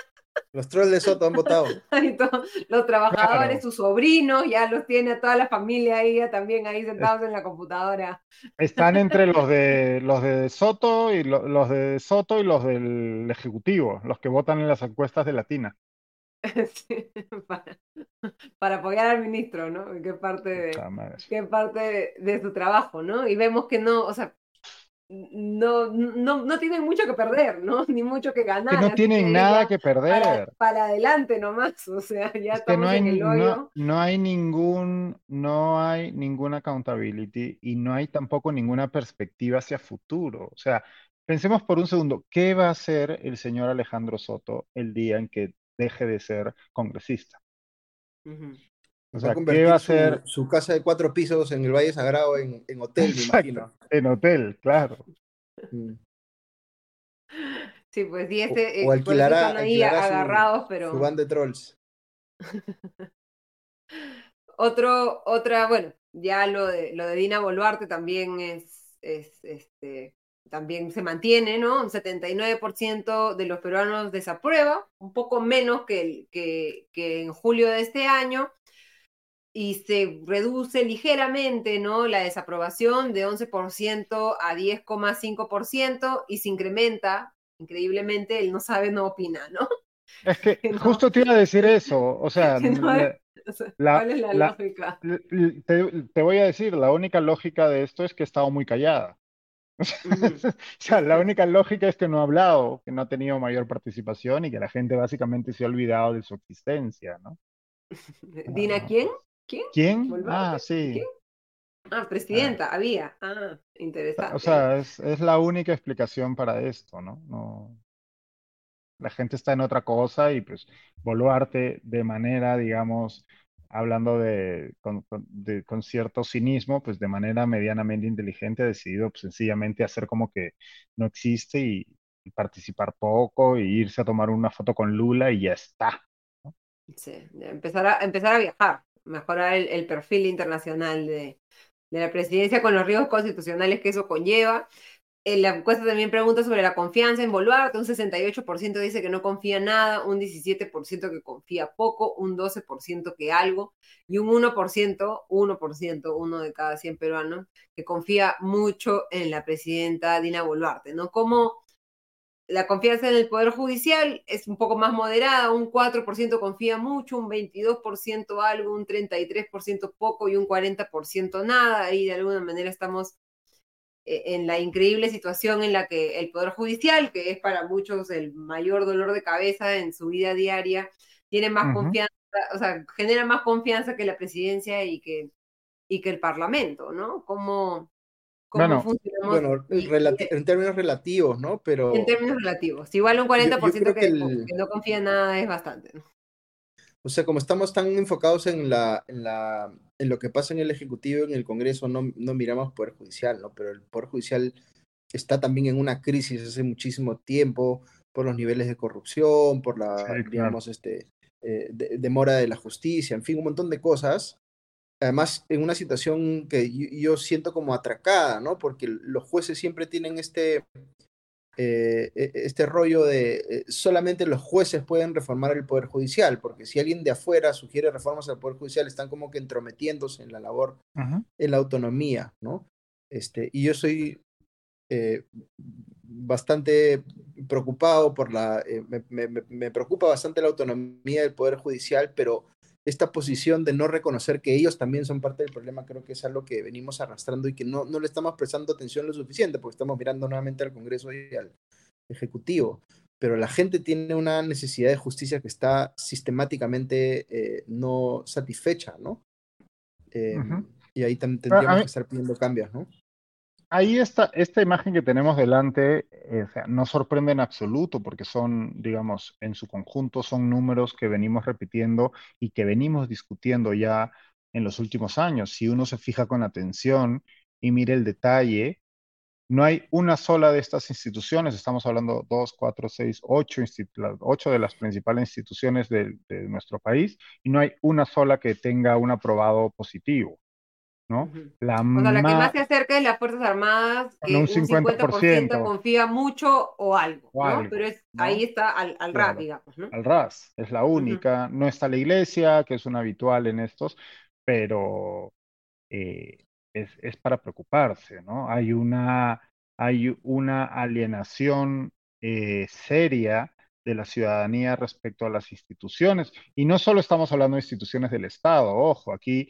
Los trolls de Soto han votado. los trabajadores, sus sobrinos, ya los tiene a toda la familia ahí, ya también ahí sentados en la computadora. Están entre los de los de Soto y los de Soto y los del Ejecutivo, los que votan en las encuestas de Latina. para, apoyar al ministro, ¿no? Qué parte de, qué parte de, su trabajo, ¿no? Y vemos que no, o sea, no, no, no tienen mucho que perder, ¿no? Ni mucho que ganar. no tienen nada que perder. Para, adelante nomás, o sea, ya estamos no hay, en el hoyo. No, hay ningún, no hay ninguna accountability y no hay tampoco ninguna perspectiva hacia futuro. O sea, pensemos por un segundo, ¿qué va a hacer el señor Alejandro Soto el día en que deje de ser congresista. O sea, ¿qué va a ser su, casa de cuatro pisos en el Valle Sagrado en, en hotel, me imagino. En hotel, claro. Mm. Sí, pues y este, o, eh, alquilará, ahí agarrados, pero. Su van de trolls. Otro, otra, bueno, ya lo de lo de Dina Boluarte también es, es este, también se mantiene, ¿no? Un 79% de los peruanos desaprueba, un poco menos que, que, que, en julio de este año, y se reduce ligeramente, ¿no? La desaprobación de 11% a 10,5% y se incrementa, increíblemente, el no sabe, no opina, ¿no? Es que justo te iba a decir eso, o sea, ¿cuál es la, lógica? Te, te voy a decir, la única lógica de esto es que he estado muy callada. o sea, la única lógica es que no ha hablado, que no ha tenido mayor participación y que la gente básicamente se ha olvidado de su existencia, ¿no? ¿Dina ah. quién? ¿Quién? ¿Quién? Ah, sí. Ah, presidenta, ah. había. Ah, interesante. O sea, es, es, la única explicación para esto, ¿no? ¿no? La gente está en otra cosa y pues Boluarte de manera, digamos, hablando de con, con, cierto cinismo, pues de manera medianamente inteligente ha decidido pues, sencillamente hacer como que no existe y, participar poco y irse a tomar una foto con Lula y ya está. Sí, empezar a, empezar a viajar, mejorar el, perfil internacional de, de la presidencia con los riesgos constitucionales que eso conlleva la encuesta también pregunta sobre la confianza en Boluarte, un 68% dice que no confía nada, un 17% que confía poco, un 12% que algo y un 1%, 1%, uno de cada 100 peruanos, que confía mucho en la presidenta Dina Boluarte, ¿no? Como la confianza en el Poder Judicial es un poco más moderada, un 4% confía mucho, un 22% algo, un 33% poco y un 40% nada, y de alguna manera estamos en la increíble situación en la que el Poder Judicial, que es para muchos el mayor dolor de cabeza en su vida diaria, tiene más confianza, o sea, genera más confianza que la presidencia y que, y que el Parlamento, ¿no? ¿Cómo, cómo funcionamos? Bueno, en términos relativos, ¿no? Pero... En términos relativos. Igual un 40% que, que, no confía en nada es bastante. ¿no? O sea, como estamos tan enfocados en, la, en, la, en lo que pasa en el Ejecutivo, en el Congreso, no, no miramos Poder Judicial, ¿no? Pero el Poder Judicial está también en una crisis hace muchísimo tiempo por los niveles de corrupción, por la, digamos, este, eh, demora de la justicia, en fin, un montón de cosas. Además, en una situación que yo siento como atracada, ¿no? Porque los jueces siempre tienen este, eh, e, este rollo de eh, solamente los jueces pueden reformar el Poder Judicial, porque si alguien de afuera sugiere reformas al Poder Judicial, están como que entrometiéndose en la labor, en la autonomía, ¿no? Este, y yo soy eh, bastante preocupado por la, me, me, preocupa bastante la autonomía del Poder Judicial, pero esta posición de no reconocer que ellos también son parte del problema, creo que es algo que venimos arrastrando y que no, no le estamos prestando atención lo suficiente, porque estamos mirando nuevamente al Congreso y al Ejecutivo. Pero la gente tiene una necesidad de justicia que está sistemáticamente eh, no satisfecha, ¿no? Em, y ahí también tendríamos que estar pidiendo cambios, ¿no? Ahí está, esta imagen que tenemos delante eh, no sorprende en absoluto porque son, digamos, en su conjunto son números que venimos repitiendo y que venimos discutiendo ya en los últimos años. Si uno se fija con atención y mire el detalle, no hay una sola de estas instituciones, estamos hablando dos, cuatro, seis, ocho, ocho de las principales instituciones de nuestro país, y no hay una sola que tenga un aprobado positivo. ¿No? La, o sea, la que más se acerca es las Fuerzas Armadas, que un 50%, confía mucho o algo, ¿no? Pero es, ahí está al, al RAS, digamos, ¿no? Al RAS, es la única. No está la iglesia, que es un habitual en estos, pero eh, es, es, para preocuparse, ¿no? Hay una, hay una alienación eh, seria de la ciudadanía respecto a las instituciones. Y no solo estamos hablando de instituciones del Estado, ojo, aquí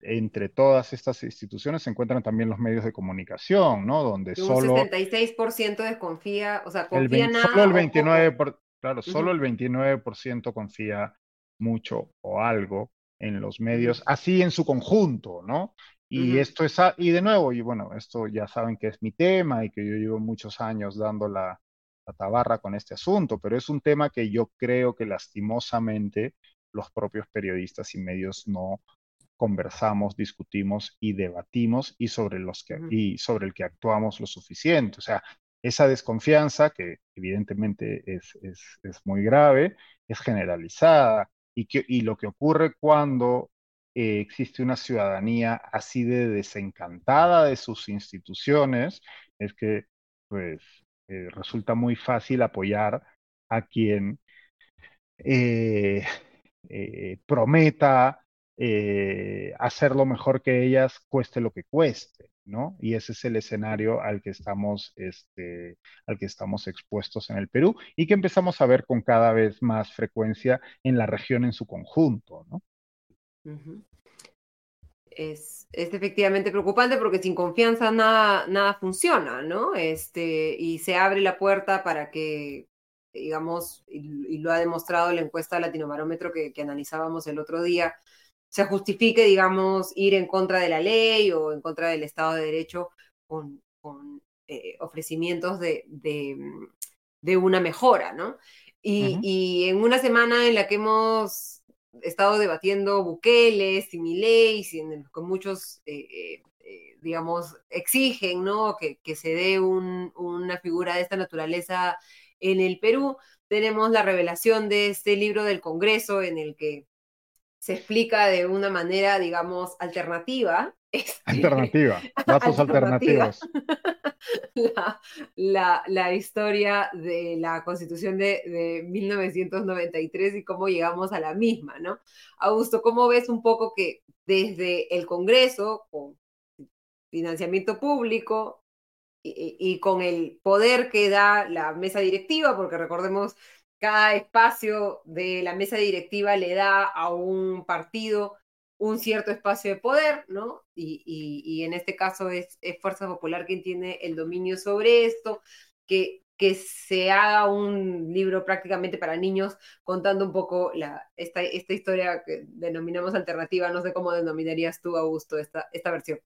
entre todas estas instituciones se encuentran también los medios de comunicación, ¿no? Donde un solo... 76% desconfía, o sea, confía nada. Solo el 29%, por, claro, solo el 29% confía mucho o algo en los medios, así en su conjunto, ¿no? Y esto es, y de nuevo, y bueno, esto ya saben que es mi tema y que yo llevo muchos años dando la, la tabarra con este asunto, pero es un tema que yo creo que lastimosamente los propios periodistas y medios no conversamos, discutimos y debatimos y sobre, los que, y sobre el que actuamos lo suficiente. O sea, esa desconfianza, que evidentemente es, es, muy grave, es generalizada. Y, que, y lo que ocurre cuando eh, existe una ciudadanía así de desencantada de sus instituciones es que pues, eh, resulta muy fácil apoyar a quien eh, prometa eh, hacerlo mejor que ellas, cueste lo que cueste, ¿no? Y ese es el escenario al que estamos, este, al que estamos expuestos en el Perú y que empezamos a ver con cada vez más frecuencia en la región en su conjunto, ¿no? Es, es, efectivamente preocupante porque sin confianza nada, nada funciona, ¿no? Este, y se abre la puerta para que, digamos, y, lo ha demostrado la encuesta Latinobarómetro que, que analizábamos el otro día, se justifique, digamos, ir en contra de la ley o en contra del Estado de Derecho con, eh, ofrecimientos de, de, una mejora, ¿no? Y, y, en una semana en la que hemos estado debatiendo Bukele, Similei, con muchos, eh, eh, digamos, exigen ¿no? que, se dé una figura de esta naturaleza en el Perú. Tenemos la revelación de este libro del Congreso en el que se explica de una manera, digamos, alternativa. Este, alternativa, datos alternativos. La, historia de la constitución de, de, 1993 y cómo llegamos a la misma, ¿no? Augusto, ¿cómo ves un poco que desde el Congreso, con financiamiento público, y, con el poder que da la mesa directiva, porque recordemos, cada espacio de la mesa directiva le da a un partido un cierto espacio de poder, ¿no? Y, en este caso es, Fuerza Popular quien tiene el dominio sobre esto, que, que se haga un libro prácticamente para niños contando un poco la, esta, esta historia que denominamos alternativa, no sé cómo denominarías tú, Augusto, esta, esta versión.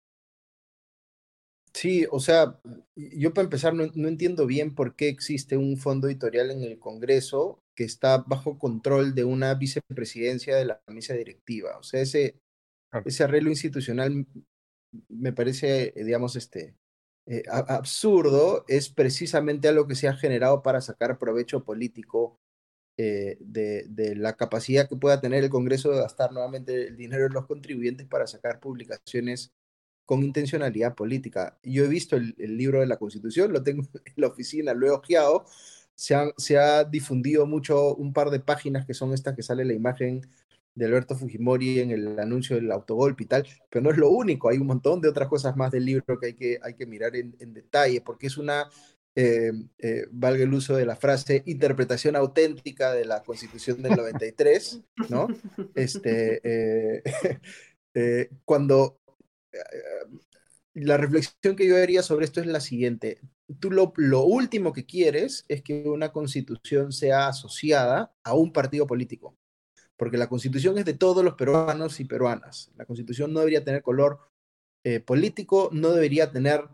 Sí, o sea, yo para empezar no, entiendo bien por qué existe un fondo editorial en el Congreso que está bajo control de una vicepresidencia de la mesa directiva. O sea, ese, ese arreglo institucional me parece, digamos, este, eh, absurdo. Es precisamente algo que se ha generado para sacar provecho político eh, de, de, la capacidad que pueda tener el Congreso de gastar nuevamente el dinero de los contribuyentes para sacar publicaciones con intencionalidad política. Yo he visto el, libro de la Constitución, lo tengo en la oficina, lo he ojeado, se, se ha difundido mucho un par de páginas que son estas que sale la imagen de Alberto Fujimori en el anuncio del autogolpe y tal, pero no es lo único, hay un montón de otras cosas más del libro que hay que, hay que mirar en, detalle, porque es una, eh, eh, valga el uso de la frase, interpretación auténtica de la Constitución del 93, ¿no? Este, eh, cuando la reflexión que yo haría sobre esto es la siguiente. Tú lo, lo, último que quieres es que una constitución sea asociada a un partido político, porque la constitución es de todos los peruanos y peruanas. La constitución no debería tener color eh, político, no debería tener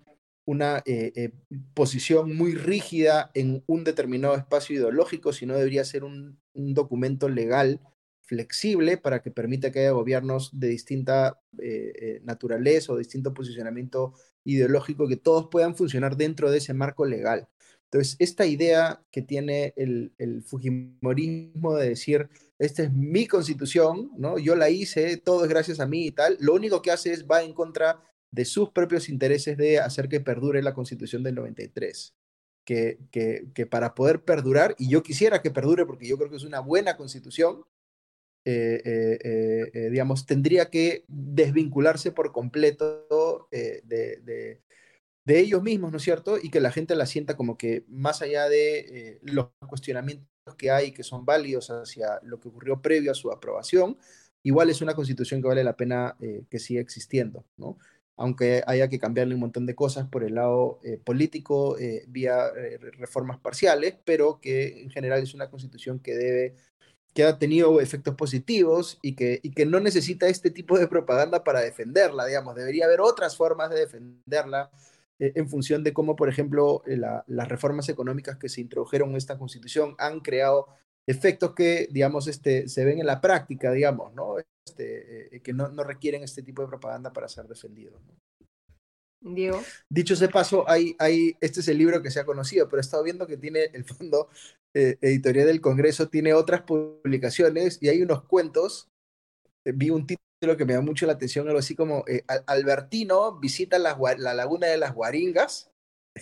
una eh, eh, posición muy rígida en un determinado espacio ideológico, sino debería ser un documento legal flexible para que permita que haya gobiernos de distinta eh, eh, naturaleza o distinto posicionamiento ideológico que todos puedan funcionar dentro de ese marco legal. Entonces, esta idea que tiene el, el, Fujimorismo de decir, esta es mi constitución, ¿no? yo la hice, todo es gracias a mí y tal, lo único que hace es va en contra de sus propios intereses de hacer que perdure la constitución del 93. Que, que, que para poder perdurar, y yo quisiera que perdure porque yo creo que es una buena constitución, eh, eh, eh, digamos, tendría que desvincularse por completo de, ellos mismos, ¿no es cierto? Y que la gente la sienta como que más allá de los cuestionamientos que hay, que son válidos hacia lo que ocurrió previo a su aprobación, igual es una constitución que vale la pena que siga existiendo, ¿no? Aunque haya que cambiarle un montón de cosas por el lado político vía reformas parciales, pero que en general es una constitución que debe que ha tenido efectos positivos y que, y que no necesita este tipo de propaganda para defenderla, digamos, debería haber otras formas de defenderla eh, en función de cómo, por ejemplo, eh, las reformas económicas que se introdujeron en esta constitución han creado efectos que, digamos, este, se ven en la práctica, digamos, ¿no? Este, eh, que no, no, requieren este tipo de propaganda para ser defendidos. Diego. Dicho ese paso, hay, hay, este es el libro que se ha conocido, pero he estado viendo que tiene el fondo eh, editorial del Congreso tiene otras publicaciones y hay unos cuentos. Eh, vi un título que me da mucho la atención, algo así como eh, Albertino visita la, la, laguna de las Guaringas.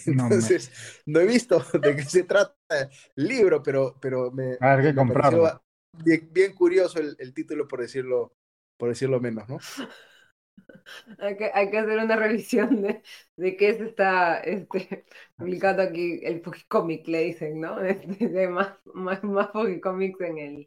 Entonces, no, he visto de qué se trata el libro, pero, pero me, a ver, bien, bien, curioso el, el título, por decirlo, por decirlo menos, ¿no? hay, que, hay que hacer una revisión de, de qué se está este, publicando aquí, el cómic le dicen, ¿no? Este, de, más, más, más en el,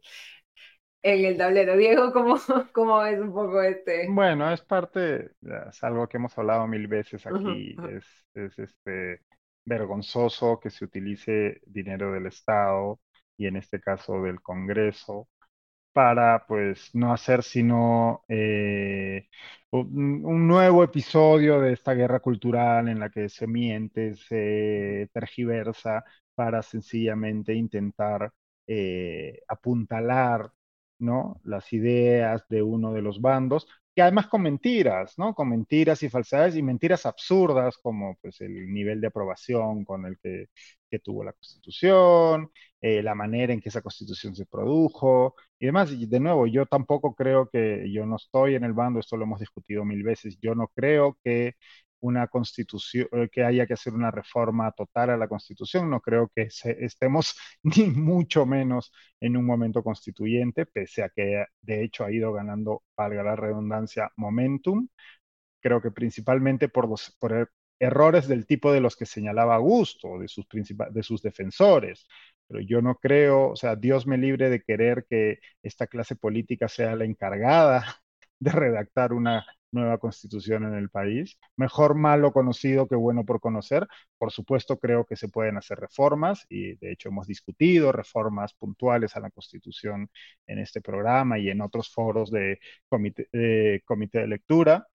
en el tablero. Diego, ¿cómo, ¿cómo es un poco este? Bueno, es parte, es algo que hemos hablado mil veces aquí, es, es este vergonzoso que se utilice dinero del Estado y en este caso del Congreso para pues no hacer sino eh, un, nuevo episodio de esta guerra cultural en la que se miente, se tergiversa para sencillamente intentar eh, apuntalar ¿no? Las ideas de uno de los bandos, que además con mentiras, ¿no? Con mentiras y falsedades y mentiras absurdas como pues el nivel de aprobación con el que, tuvo la Constitución, eh, la manera en que esa Constitución se produjo y demás. Y de nuevo, yo tampoco creo que, yo no estoy en el bando, esto lo hemos discutido mil veces, yo no creo que una constitución, eh, que haya que hacer una reforma total a la constitución. No creo que estemos ni mucho menos en un momento constituyente, pese a que de hecho ha ido ganando, valga la redundancia, momentum. Creo que principalmente por los por er, errores del tipo de los que señalaba Augusto, de sus, de sus defensores. Pero yo no creo, o sea, Dios me libre de querer que esta clase política sea la encargada de redactar una nueva constitución en el país. Mejor malo conocido que bueno por conocer. Por supuesto, creo que se pueden hacer reformas y de hecho hemos discutido reformas puntuales a la constitución en este programa y en otros foros de comité de, comité de lectura.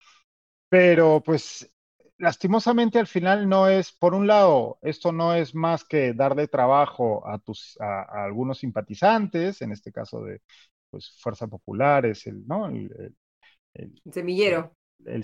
Pero pues lastimosamente al final no es, por un lado, esto no es más que darle trabajo a, tus, a, algunos simpatizantes, en este caso de pues, Fuerza Popular, es el, ¿no? El, semillero. El,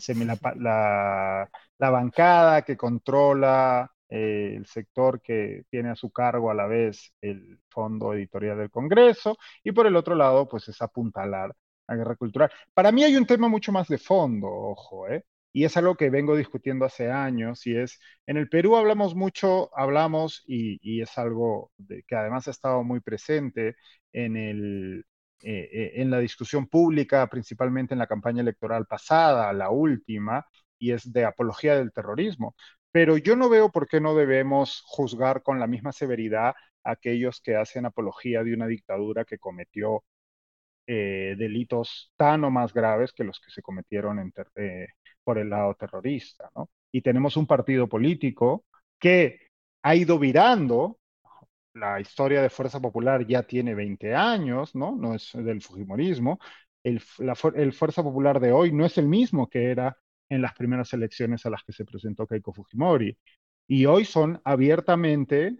la, la, bancada que controla eh, el sector que tiene a su cargo a la vez el fondo editorial del Congreso y por el otro lado pues es apuntalar la guerra cultural. Para mí hay un tema mucho más de fondo, ojo, ¿eh? y es algo que vengo discutiendo hace años, y es, en el Perú hablamos mucho, hablamos, y, y es algo de, que además ha estado muy presente en el, eh, eh, en la discusión pública, principalmente en la campaña electoral pasada, la última, y es de apología del terrorismo. Pero yo no veo por qué no debemos juzgar con la misma severidad a aquellos que hacen apología de una dictadura que cometió eh, delitos tan o más graves que los que se cometieron por el lado terrorista. Y tenemos un partido político que ha ido virando la historia de Fuerza Popular ya tiene 20 años, ¿no? No es del Fujimorismo. El, el Fuerza Popular de hoy no es el mismo que era en las primeras elecciones a las que se presentó Keiko Fujimori. Y hoy son abiertamente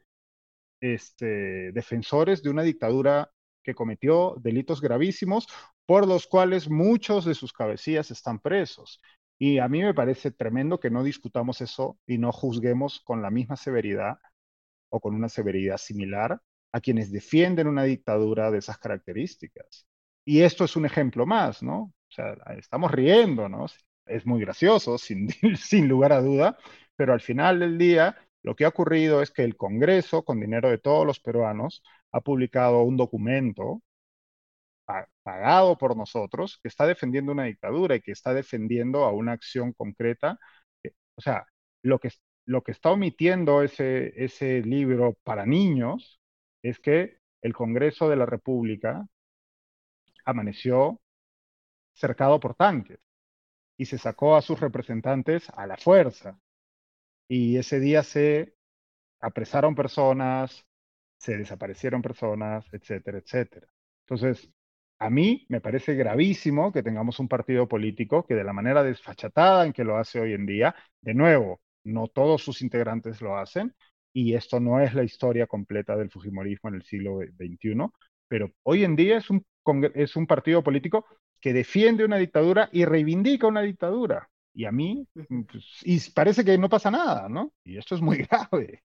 este, defensores de una dictadura que cometió delitos gravísimos por los cuales muchos de sus cabecillas están presos. Y a mí me parece tremendo que no discutamos eso y no juzguemos con la misma severidad o con una severidad similar a quienes defienden una dictadura de esas características. Y esto es un ejemplo más, ¿no? O sea, estamos riendo, ¿no? Es muy gracioso, sin, sin lugar a duda, pero al final del día lo que ha ocurrido es que el Congreso, con dinero de todos los peruanos, ha publicado un documento pagado por nosotros que está defendiendo una dictadura y que está defendiendo a una acción concreta. O sea, lo que, lo que está omitiendo ese, ese libro para niños es que el Congreso de la República amaneció cercado por tanques y se sacó a sus representantes a la fuerza. Y ese día se apresaron personas, se desaparecieron personas, etcétera, etcétera. Entonces, a mí me parece gravísimo que tengamos un partido político que de la manera desfachatada en que lo hace hoy en día, de nuevo, no todos sus integrantes lo hacen, y esto no es la historia completa del Fujimorismo en el siglo XXI, pero hoy en día es un, es un partido político que defiende una dictadura y reivindica una dictadura. Y a mí, pues, y parece que no pasa nada, ¿no? Y esto es muy grave.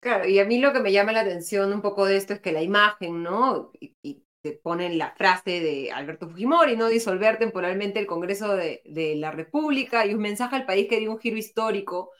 Claro, y a mí lo que me llama la atención un poco de esto es que la imagen, ¿no? Y, ponen la frase de Alberto Fujimori, ¿no? Disolver temporalmente el Congreso de, de, la República y un mensaje al país que dio un giro histórico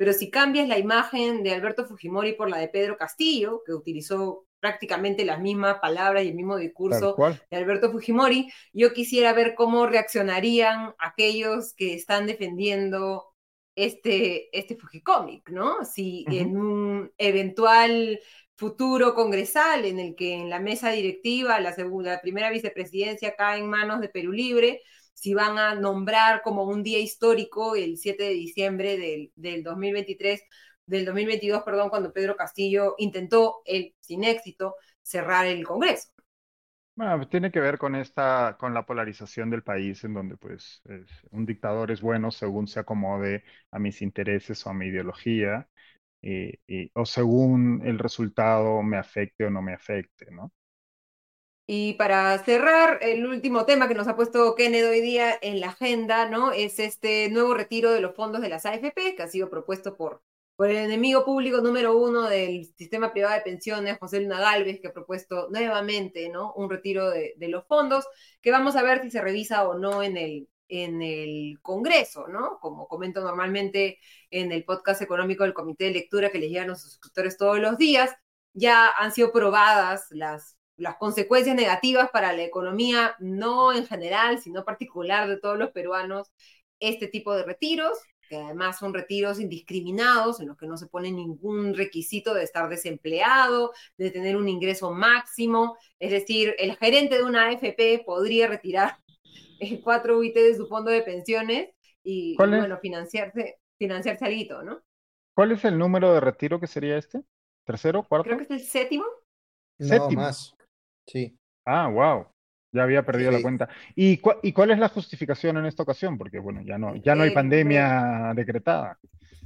pero si cambias la imagen de Alberto Fujimori por la de Pedro Castillo, que utilizó prácticamente las mismas palabras y el mismo discurso de Alberto Fujimori, yo quisiera ver cómo reaccionarían aquellos que están defendiendo este, este Fujicomic, ¿no? Si en un eventual futuro congresal en el que en la mesa directiva la, primera vicepresidencia cae en manos de Perú Libre, si van a nombrar como un día histórico el 7 de diciembre del, del 2023, del 2022, perdón, cuando Pedro Castillo intentó, él, sin éxito, cerrar el Congreso. Bueno, pues tiene que ver con esta, con la polarización del país, en donde pues un dictador es bueno según se acomode a mis intereses o a mi ideología, y, o según el resultado me afecte o no me afecte, ¿no? Y para cerrar, el último tema que nos ha puesto Kenneth hoy día en la agenda, ¿no? Es este nuevo retiro de los fondos de las AFP, que ha sido propuesto por, por el enemigo público número uno del sistema privado de pensiones, José Luna Galvez, que ha propuesto nuevamente, ¿no? Un retiro de los fondos, que vamos a ver si se revisa o no en el, en el Congreso, ¿no? Como comento normalmente en el podcast económico del Comité de Lectura que les llegan a los suscriptores todos los días, ya han sido probadas las las consecuencias negativas para la economía, no en general, sino particular de todos los peruanos, este tipo de retiros, que además son retiros indiscriminados, en los que no se pone ningún requisito de estar desempleado, de tener un ingreso máximo. Es decir, el gerente de una AFP podría retirar 4 UIT de su fondo de pensiones y, bueno, financiarse, financiarse algo, ¿no? ¿Cuál es el número de retiro que sería este? ¿Tercero? ¿Cuarto? Creo que es el séptimo. No, más. Sí. Ah, wow. Ya había perdido la cuenta. ¿Y, ¿Y, cuál es la justificación en esta ocasión? Porque, bueno, ya no, ya no hay eh, pandemia decretada.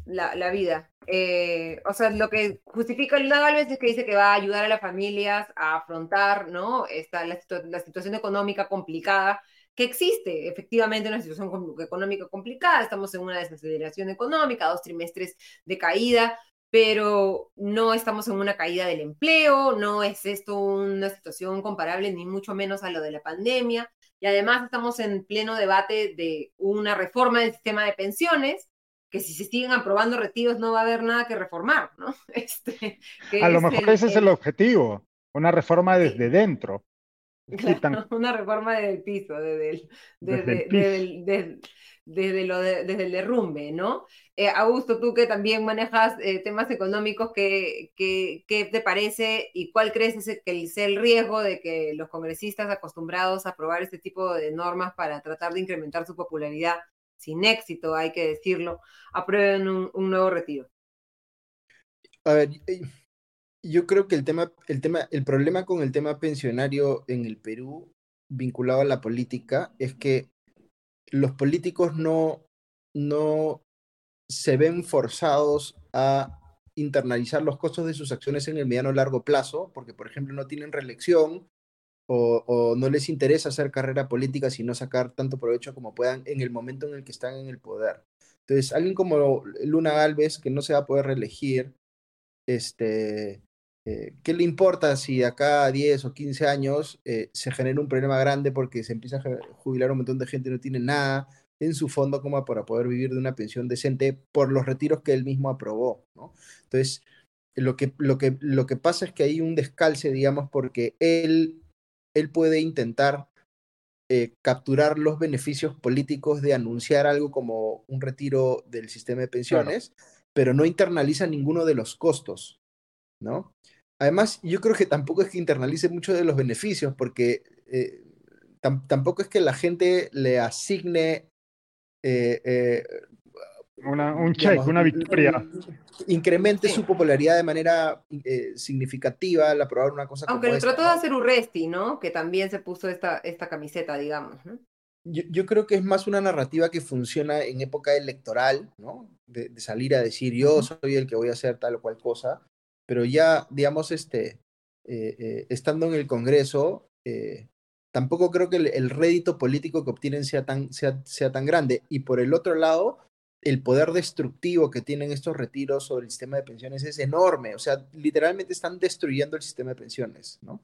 La, la vida. Eh, o sea, lo que justifica el Galvez es que dice que va a ayudar a las familias a afrontar, ¿no? Esta, la, la situación económica complicada que existe efectivamente una situación económica complicada, estamos en una desaceleración económica, dos trimestres de caída, pero no estamos en una caída del empleo, no es esto una situación comparable ni mucho menos a lo de la pandemia, y además estamos en pleno debate de una reforma del sistema de pensiones, que si se siguen aprobando retiros no va a haber nada que reformar, ¿no? Este, a lo mejor ese es el objetivo, una reforma desde dentro. Claro, una reforma desde el piso, desde el, desde, desde, lo desde el derrumbe, ¿no? Eh, Augusto, tú que también manejas eh, temas económicos, ¿qué, ¿qué, qué, te parece y cuál crees que es el riesgo de que los congresistas acostumbrados a aprobar este tipo de normas para tratar de incrementar su popularidad, sin éxito, hay que decirlo, aprueben un, un nuevo retiro? A ver, yo creo que el tema, el tema, el problema con el tema pensionario en el Perú vinculado a la política es que los políticos no, no se ven forzados a internalizar los costos de sus acciones en el mediano largo plazo, porque por ejemplo no tienen reelección o, o, no les interesa hacer carrera política, sino sacar tanto provecho como puedan en el momento en el que están en el poder. Entonces, alguien como Luna Alves, que no se va a poder reelegir, este, eh, ¿qué le importa si de acá a 10 o 15 años eh, se genera un problema grande porque se empieza a jubilar un montón de gente y no tiene nada en su fondo como para poder vivir de una pensión decente por los retiros que él mismo aprobó? ¿no? Entonces, lo que, lo, que, lo que pasa es que hay un descalce, digamos, porque él, él puede intentar eh, capturar los beneficios políticos de anunciar algo como un retiro del sistema de pensiones, pero no internaliza ninguno de los costos, ¿no? Además, yo creo que tampoco es que internalice mucho de los beneficios, porque eh, tampoco es que la gente le asigne eh, eh, un check, una victoria. Incremente su popularidad de manera significativa al aprobar una cosa Aunque como lo trató de hacer Urresti, ¿no? Que también se puso esta, esta camiseta, digamos. Yo, yo, creo que es más una narrativa que funciona en época electoral, ¿no? De, de salir a decir yo soy el que voy a hacer tal o cual cosa pero ya, digamos, este, eh, eh, estando en el Congreso, eh, tampoco creo que el, rédito político que obtienen sea tan, sea, sea tan grande. Y por el otro lado, el poder destructivo que tienen estos retiros sobre el sistema de pensiones es enorme. O sea, literalmente están destruyendo el sistema de pensiones, ¿no?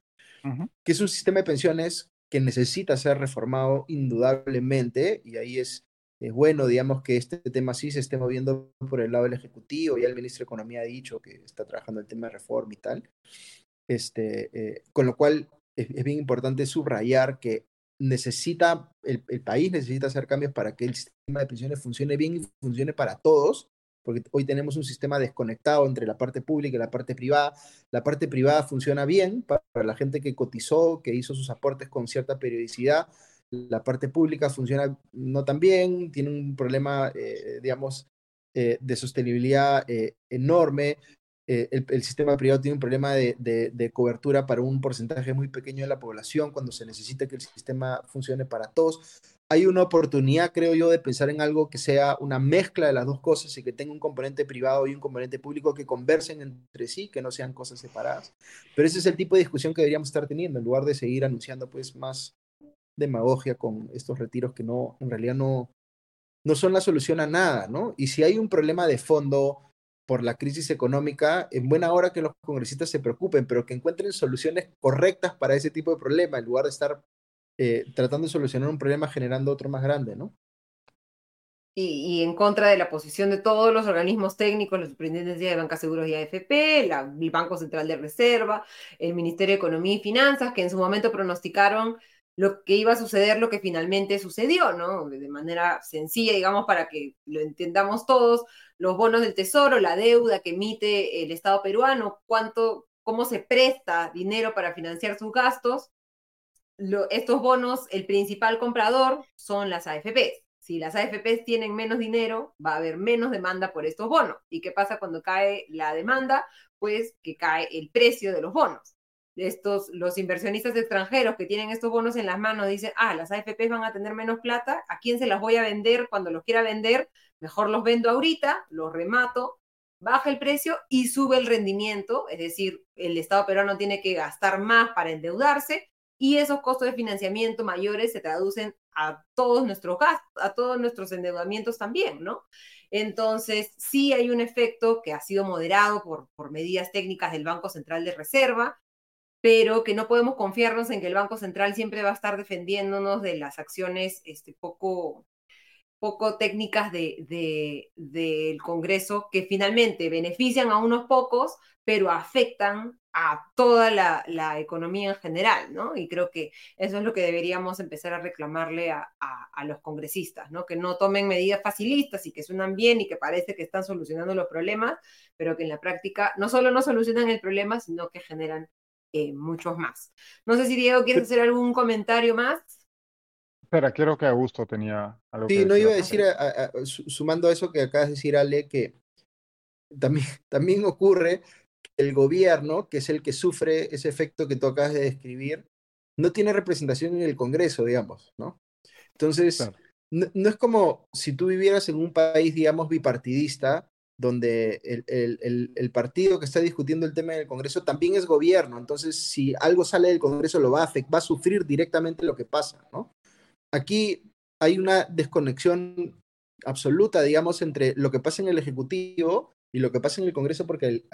Que es un sistema de pensiones que necesita ser reformado indudablemente, y ahí es es bueno, digamos, que este tema sí se esté moviendo por el lado del Ejecutivo. Ya el ministro de Economía ha dicho que está trabajando el tema de reforma y tal. Este, eh, con lo cual, es, bien importante subrayar que necesita, el, el, país necesita hacer cambios para que el sistema de pensiones funcione bien y funcione para todos, porque hoy tenemos un sistema desconectado entre la parte pública y la parte privada. La parte privada funciona bien para la gente que cotizó, que hizo sus aportes con cierta periodicidad, la parte pública funciona no tan bien, tiene un problema, eh, digamos, eh, de sostenibilidad eh, enorme. El, sistema privado tiene un problema de, de, cobertura para un porcentaje muy pequeño de la población cuando se necesita que el sistema funcione para todos. hay una oportunidad, creo yo, de pensar en algo que sea una mezcla de las dos cosas y que tenga un componente privado y un componente público que conversen entre sí, que no sean cosas separadas. Pero ese es el tipo de discusión que deberíamos estar teniendo, en lugar de seguir anunciando pues más demagogia con estos retiros que no, en realidad no, no son la solución a nada, ¿no? Y si hay un problema de fondo por la crisis económica, en buena hora que los congresistas se preocupen, pero que encuentren soluciones correctas para ese tipo de problema, en lugar de estar eh, tratando de solucionar un problema generando otro más grande, ¿no? Y, en contra de la posición de todos los organismos técnicos, la Superintendencia de Bancas Seguros y AFP, el Banco Central de Reserva, el Ministerio de Economía y Finanzas, que en su momento pronosticaron lo que iba a suceder, lo que finalmente sucedió, ¿no? De manera sencilla, digamos, para que lo entendamos todos, los bonos del Tesoro, la deuda que emite el Estado peruano, cuánto, cómo se presta dinero para financiar sus gastos, estos bonos, el principal comprador son las AFPs. Si las AFPs tienen menos dinero, va a haber menos demanda por estos bonos. ¿Y qué pasa cuando cae la demanda? Pues que cae el precio de los bonos. Estos, los inversionistas extranjeros que tienen estos bonos en las manos dicen, ah, las AFPs van a tener menos plata, ¿a quién se las voy a vender cuando los quiera vender? Mejor los vendo ahorita, los remato, baja el precio y sube el rendimiento, es decir, el Estado peruano tiene que gastar más para endeudarse y esos costos de financiamiento mayores se traducen a todos nuestros gastos, a todos nuestros endeudamientos también, ¿no? Entonces, sí hay un efecto que ha sido moderado por, por medidas técnicas del Banco Central de Reserva, pero que no podemos confiarnos en que el Banco Central siempre va a estar defendiéndonos de las acciones este, poco, poco técnicas del de, de, Congreso que finalmente benefician a unos pocos, pero afectan a toda la, economía en general, ¿no? Y creo que eso es lo que deberíamos empezar a reclamarle a, los congresistas, ¿no? Que no tomen medidas facilistas y que suenan bien y que parece que están solucionando los problemas, pero que en la práctica no solo no solucionan el problema, sino que generan eh, muchos más. No sé si Diego quieres hacer algún comentario más. Espera, quiero que Augusto tenía algo sí, no iba a decir, sumando a eso que acabas de decir, Ale, que también, también ocurre el gobierno, que es el que sufre ese efecto que tú acabas de describir, no tiene representación en el Congreso, digamos, ¿no? Entonces, no, es como si tú vivieras en un país, digamos, bipartidista, donde el, partido que está discutiendo el tema en el Congreso también es gobierno. Entonces, si algo sale del Congreso, lo va a, va a sufrir directamente lo que pasa, ¿no? Aquí hay una desconexión absoluta, digamos, entre lo que pasa en el Ejecutivo y lo que pasa en el Congreso, porque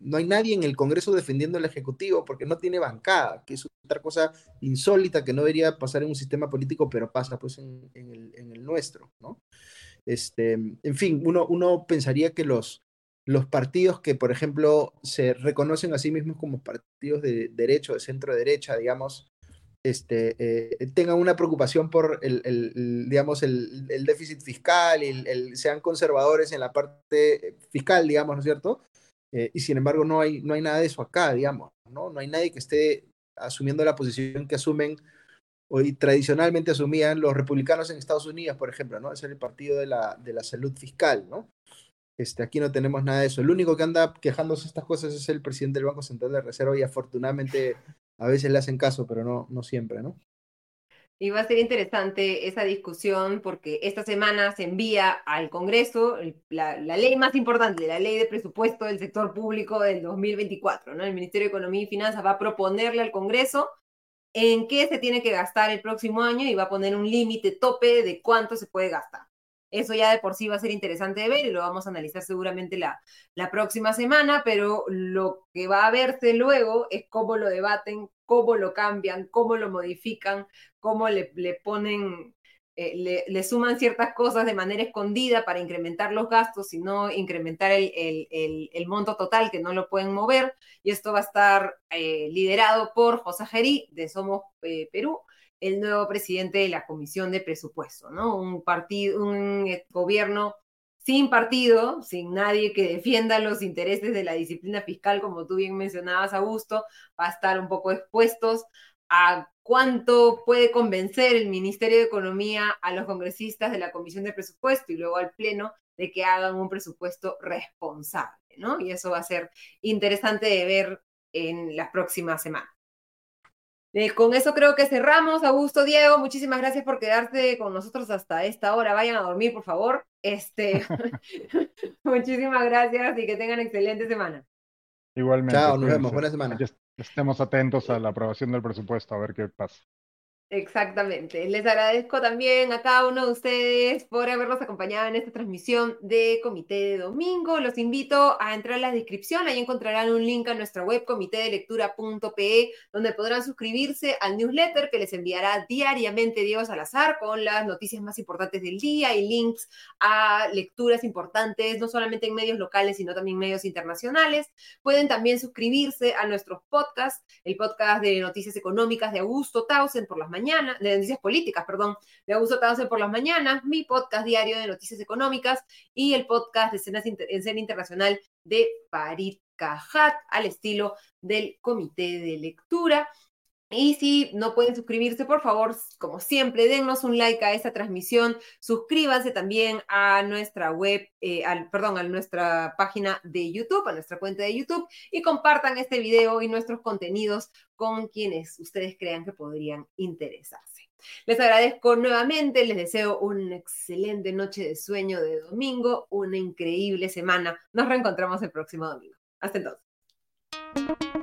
no hay nadie en el Congreso defendiendo al Ejecutivo, porque no tiene bancada, que es otra cosa insólita que no debería pasar en un sistema político, pero pasa pues en, el, nuestro, ¿no? Este, en fin, uno, uno pensaría que los, los partidos que, por ejemplo, se reconocen a sí mismos como partidos de derecho, de centro derecha, digamos, este, eh, tengan una preocupación por el, digamos, el, déficit fiscal y el, sean conservadores en la parte fiscal, digamos, ¿no es cierto? Eh, y sin embargo no hay, no hay nada de eso acá, digamos, ¿no? No hay nadie que esté asumiendo la posición que asumen hoy tradicionalmente asumían los republicanos en Estados Unidos, por ejemplo, ¿no? Es el partido de la, de la salud fiscal, ¿no? Este, aquí no tenemos nada de eso. El único que anda quejándose estas cosas es el presidente del Banco Central de Reserva y afortunadamente a veces le hacen caso, pero no, no siempre, ¿no? Y va a ser interesante esa discusión porque esta semana se envía al Congreso la, ley más importante, la ley de presupuesto del sector público del 2024. ¿no? El Ministerio de Economía y Finanzas va a proponerle al Congreso en qué se tiene que gastar el próximo año y va a poner un límite tope de cuánto se puede gastar. Eso ya de por sí va a ser interesante de ver y lo vamos a analizar seguramente la, la próxima semana, pero lo que va a verse luego es cómo lo debaten, cómo lo cambian, cómo lo modifican, cómo le, le ponen, eh, le, suman ciertas cosas de manera escondida para incrementar los gastos y no incrementar el, el, el, monto total que no lo pueden mover. Y esto va a estar eh, liderado por José Gerí de Somos eh, Perú el nuevo presidente de la Comisión de Presupuesto, ¿no? Un partido, un gobierno sin partido, sin nadie que defienda los intereses de la disciplina fiscal, como tú bien mencionabas, Augusto, va a estar un poco expuestos a cuánto puede convencer el Ministerio de Economía a los congresistas de la Comisión de Presupuesto y luego al Pleno de que hagan un presupuesto responsable, ¿no? Y eso va a ser interesante de ver en las próximas semanas. Eh, con eso creo que cerramos. Augusto, Diego, muchísimas gracias por quedarse con nosotros hasta esta hora. Vayan a dormir, por favor. Este, muchísimas gracias y que tengan excelente semana. Igualmente. Chao, nos vemos. Buena semana. Estemos atentos a la aprobación del presupuesto, a ver qué pasa. Exactamente. Les agradezco también a cada uno de ustedes por habernos acompañado en esta transmisión de Comité de Domingo. Los invito a entrar a la descripción. Ahí encontrarán un link a nuestra web comitedelectura.pe donde podrán suscribirse al newsletter que les enviará diariamente Diego Salazar con las noticias más importantes del día y links a lecturas importantes, no solamente en medios locales, sino también medios internacionales. Pueden también suscribirse a nuestros podcasts, el podcast de noticias económicas de Augusto Tausen por las mañanas de noticias políticas, perdón, de Augusto Tausen por las mañanas, mi podcast diario de noticias económicas y el podcast de escenas escena internacional de Farid Cajat, al estilo del comité de lectura. Y si no pueden suscribirse, por favor, como siempre, dennos un like a esta transmisión. Suscríbanse también a nuestra web, eh, al, perdón, a nuestra página de YouTube, a nuestra cuenta de YouTube y compartan este video y nuestros contenidos con quienes ustedes crean que podrían interesarse. Les agradezco nuevamente, les deseo una excelente noche de sueño de domingo, una increíble semana. Nos reencontramos el próximo domingo. Hasta entonces.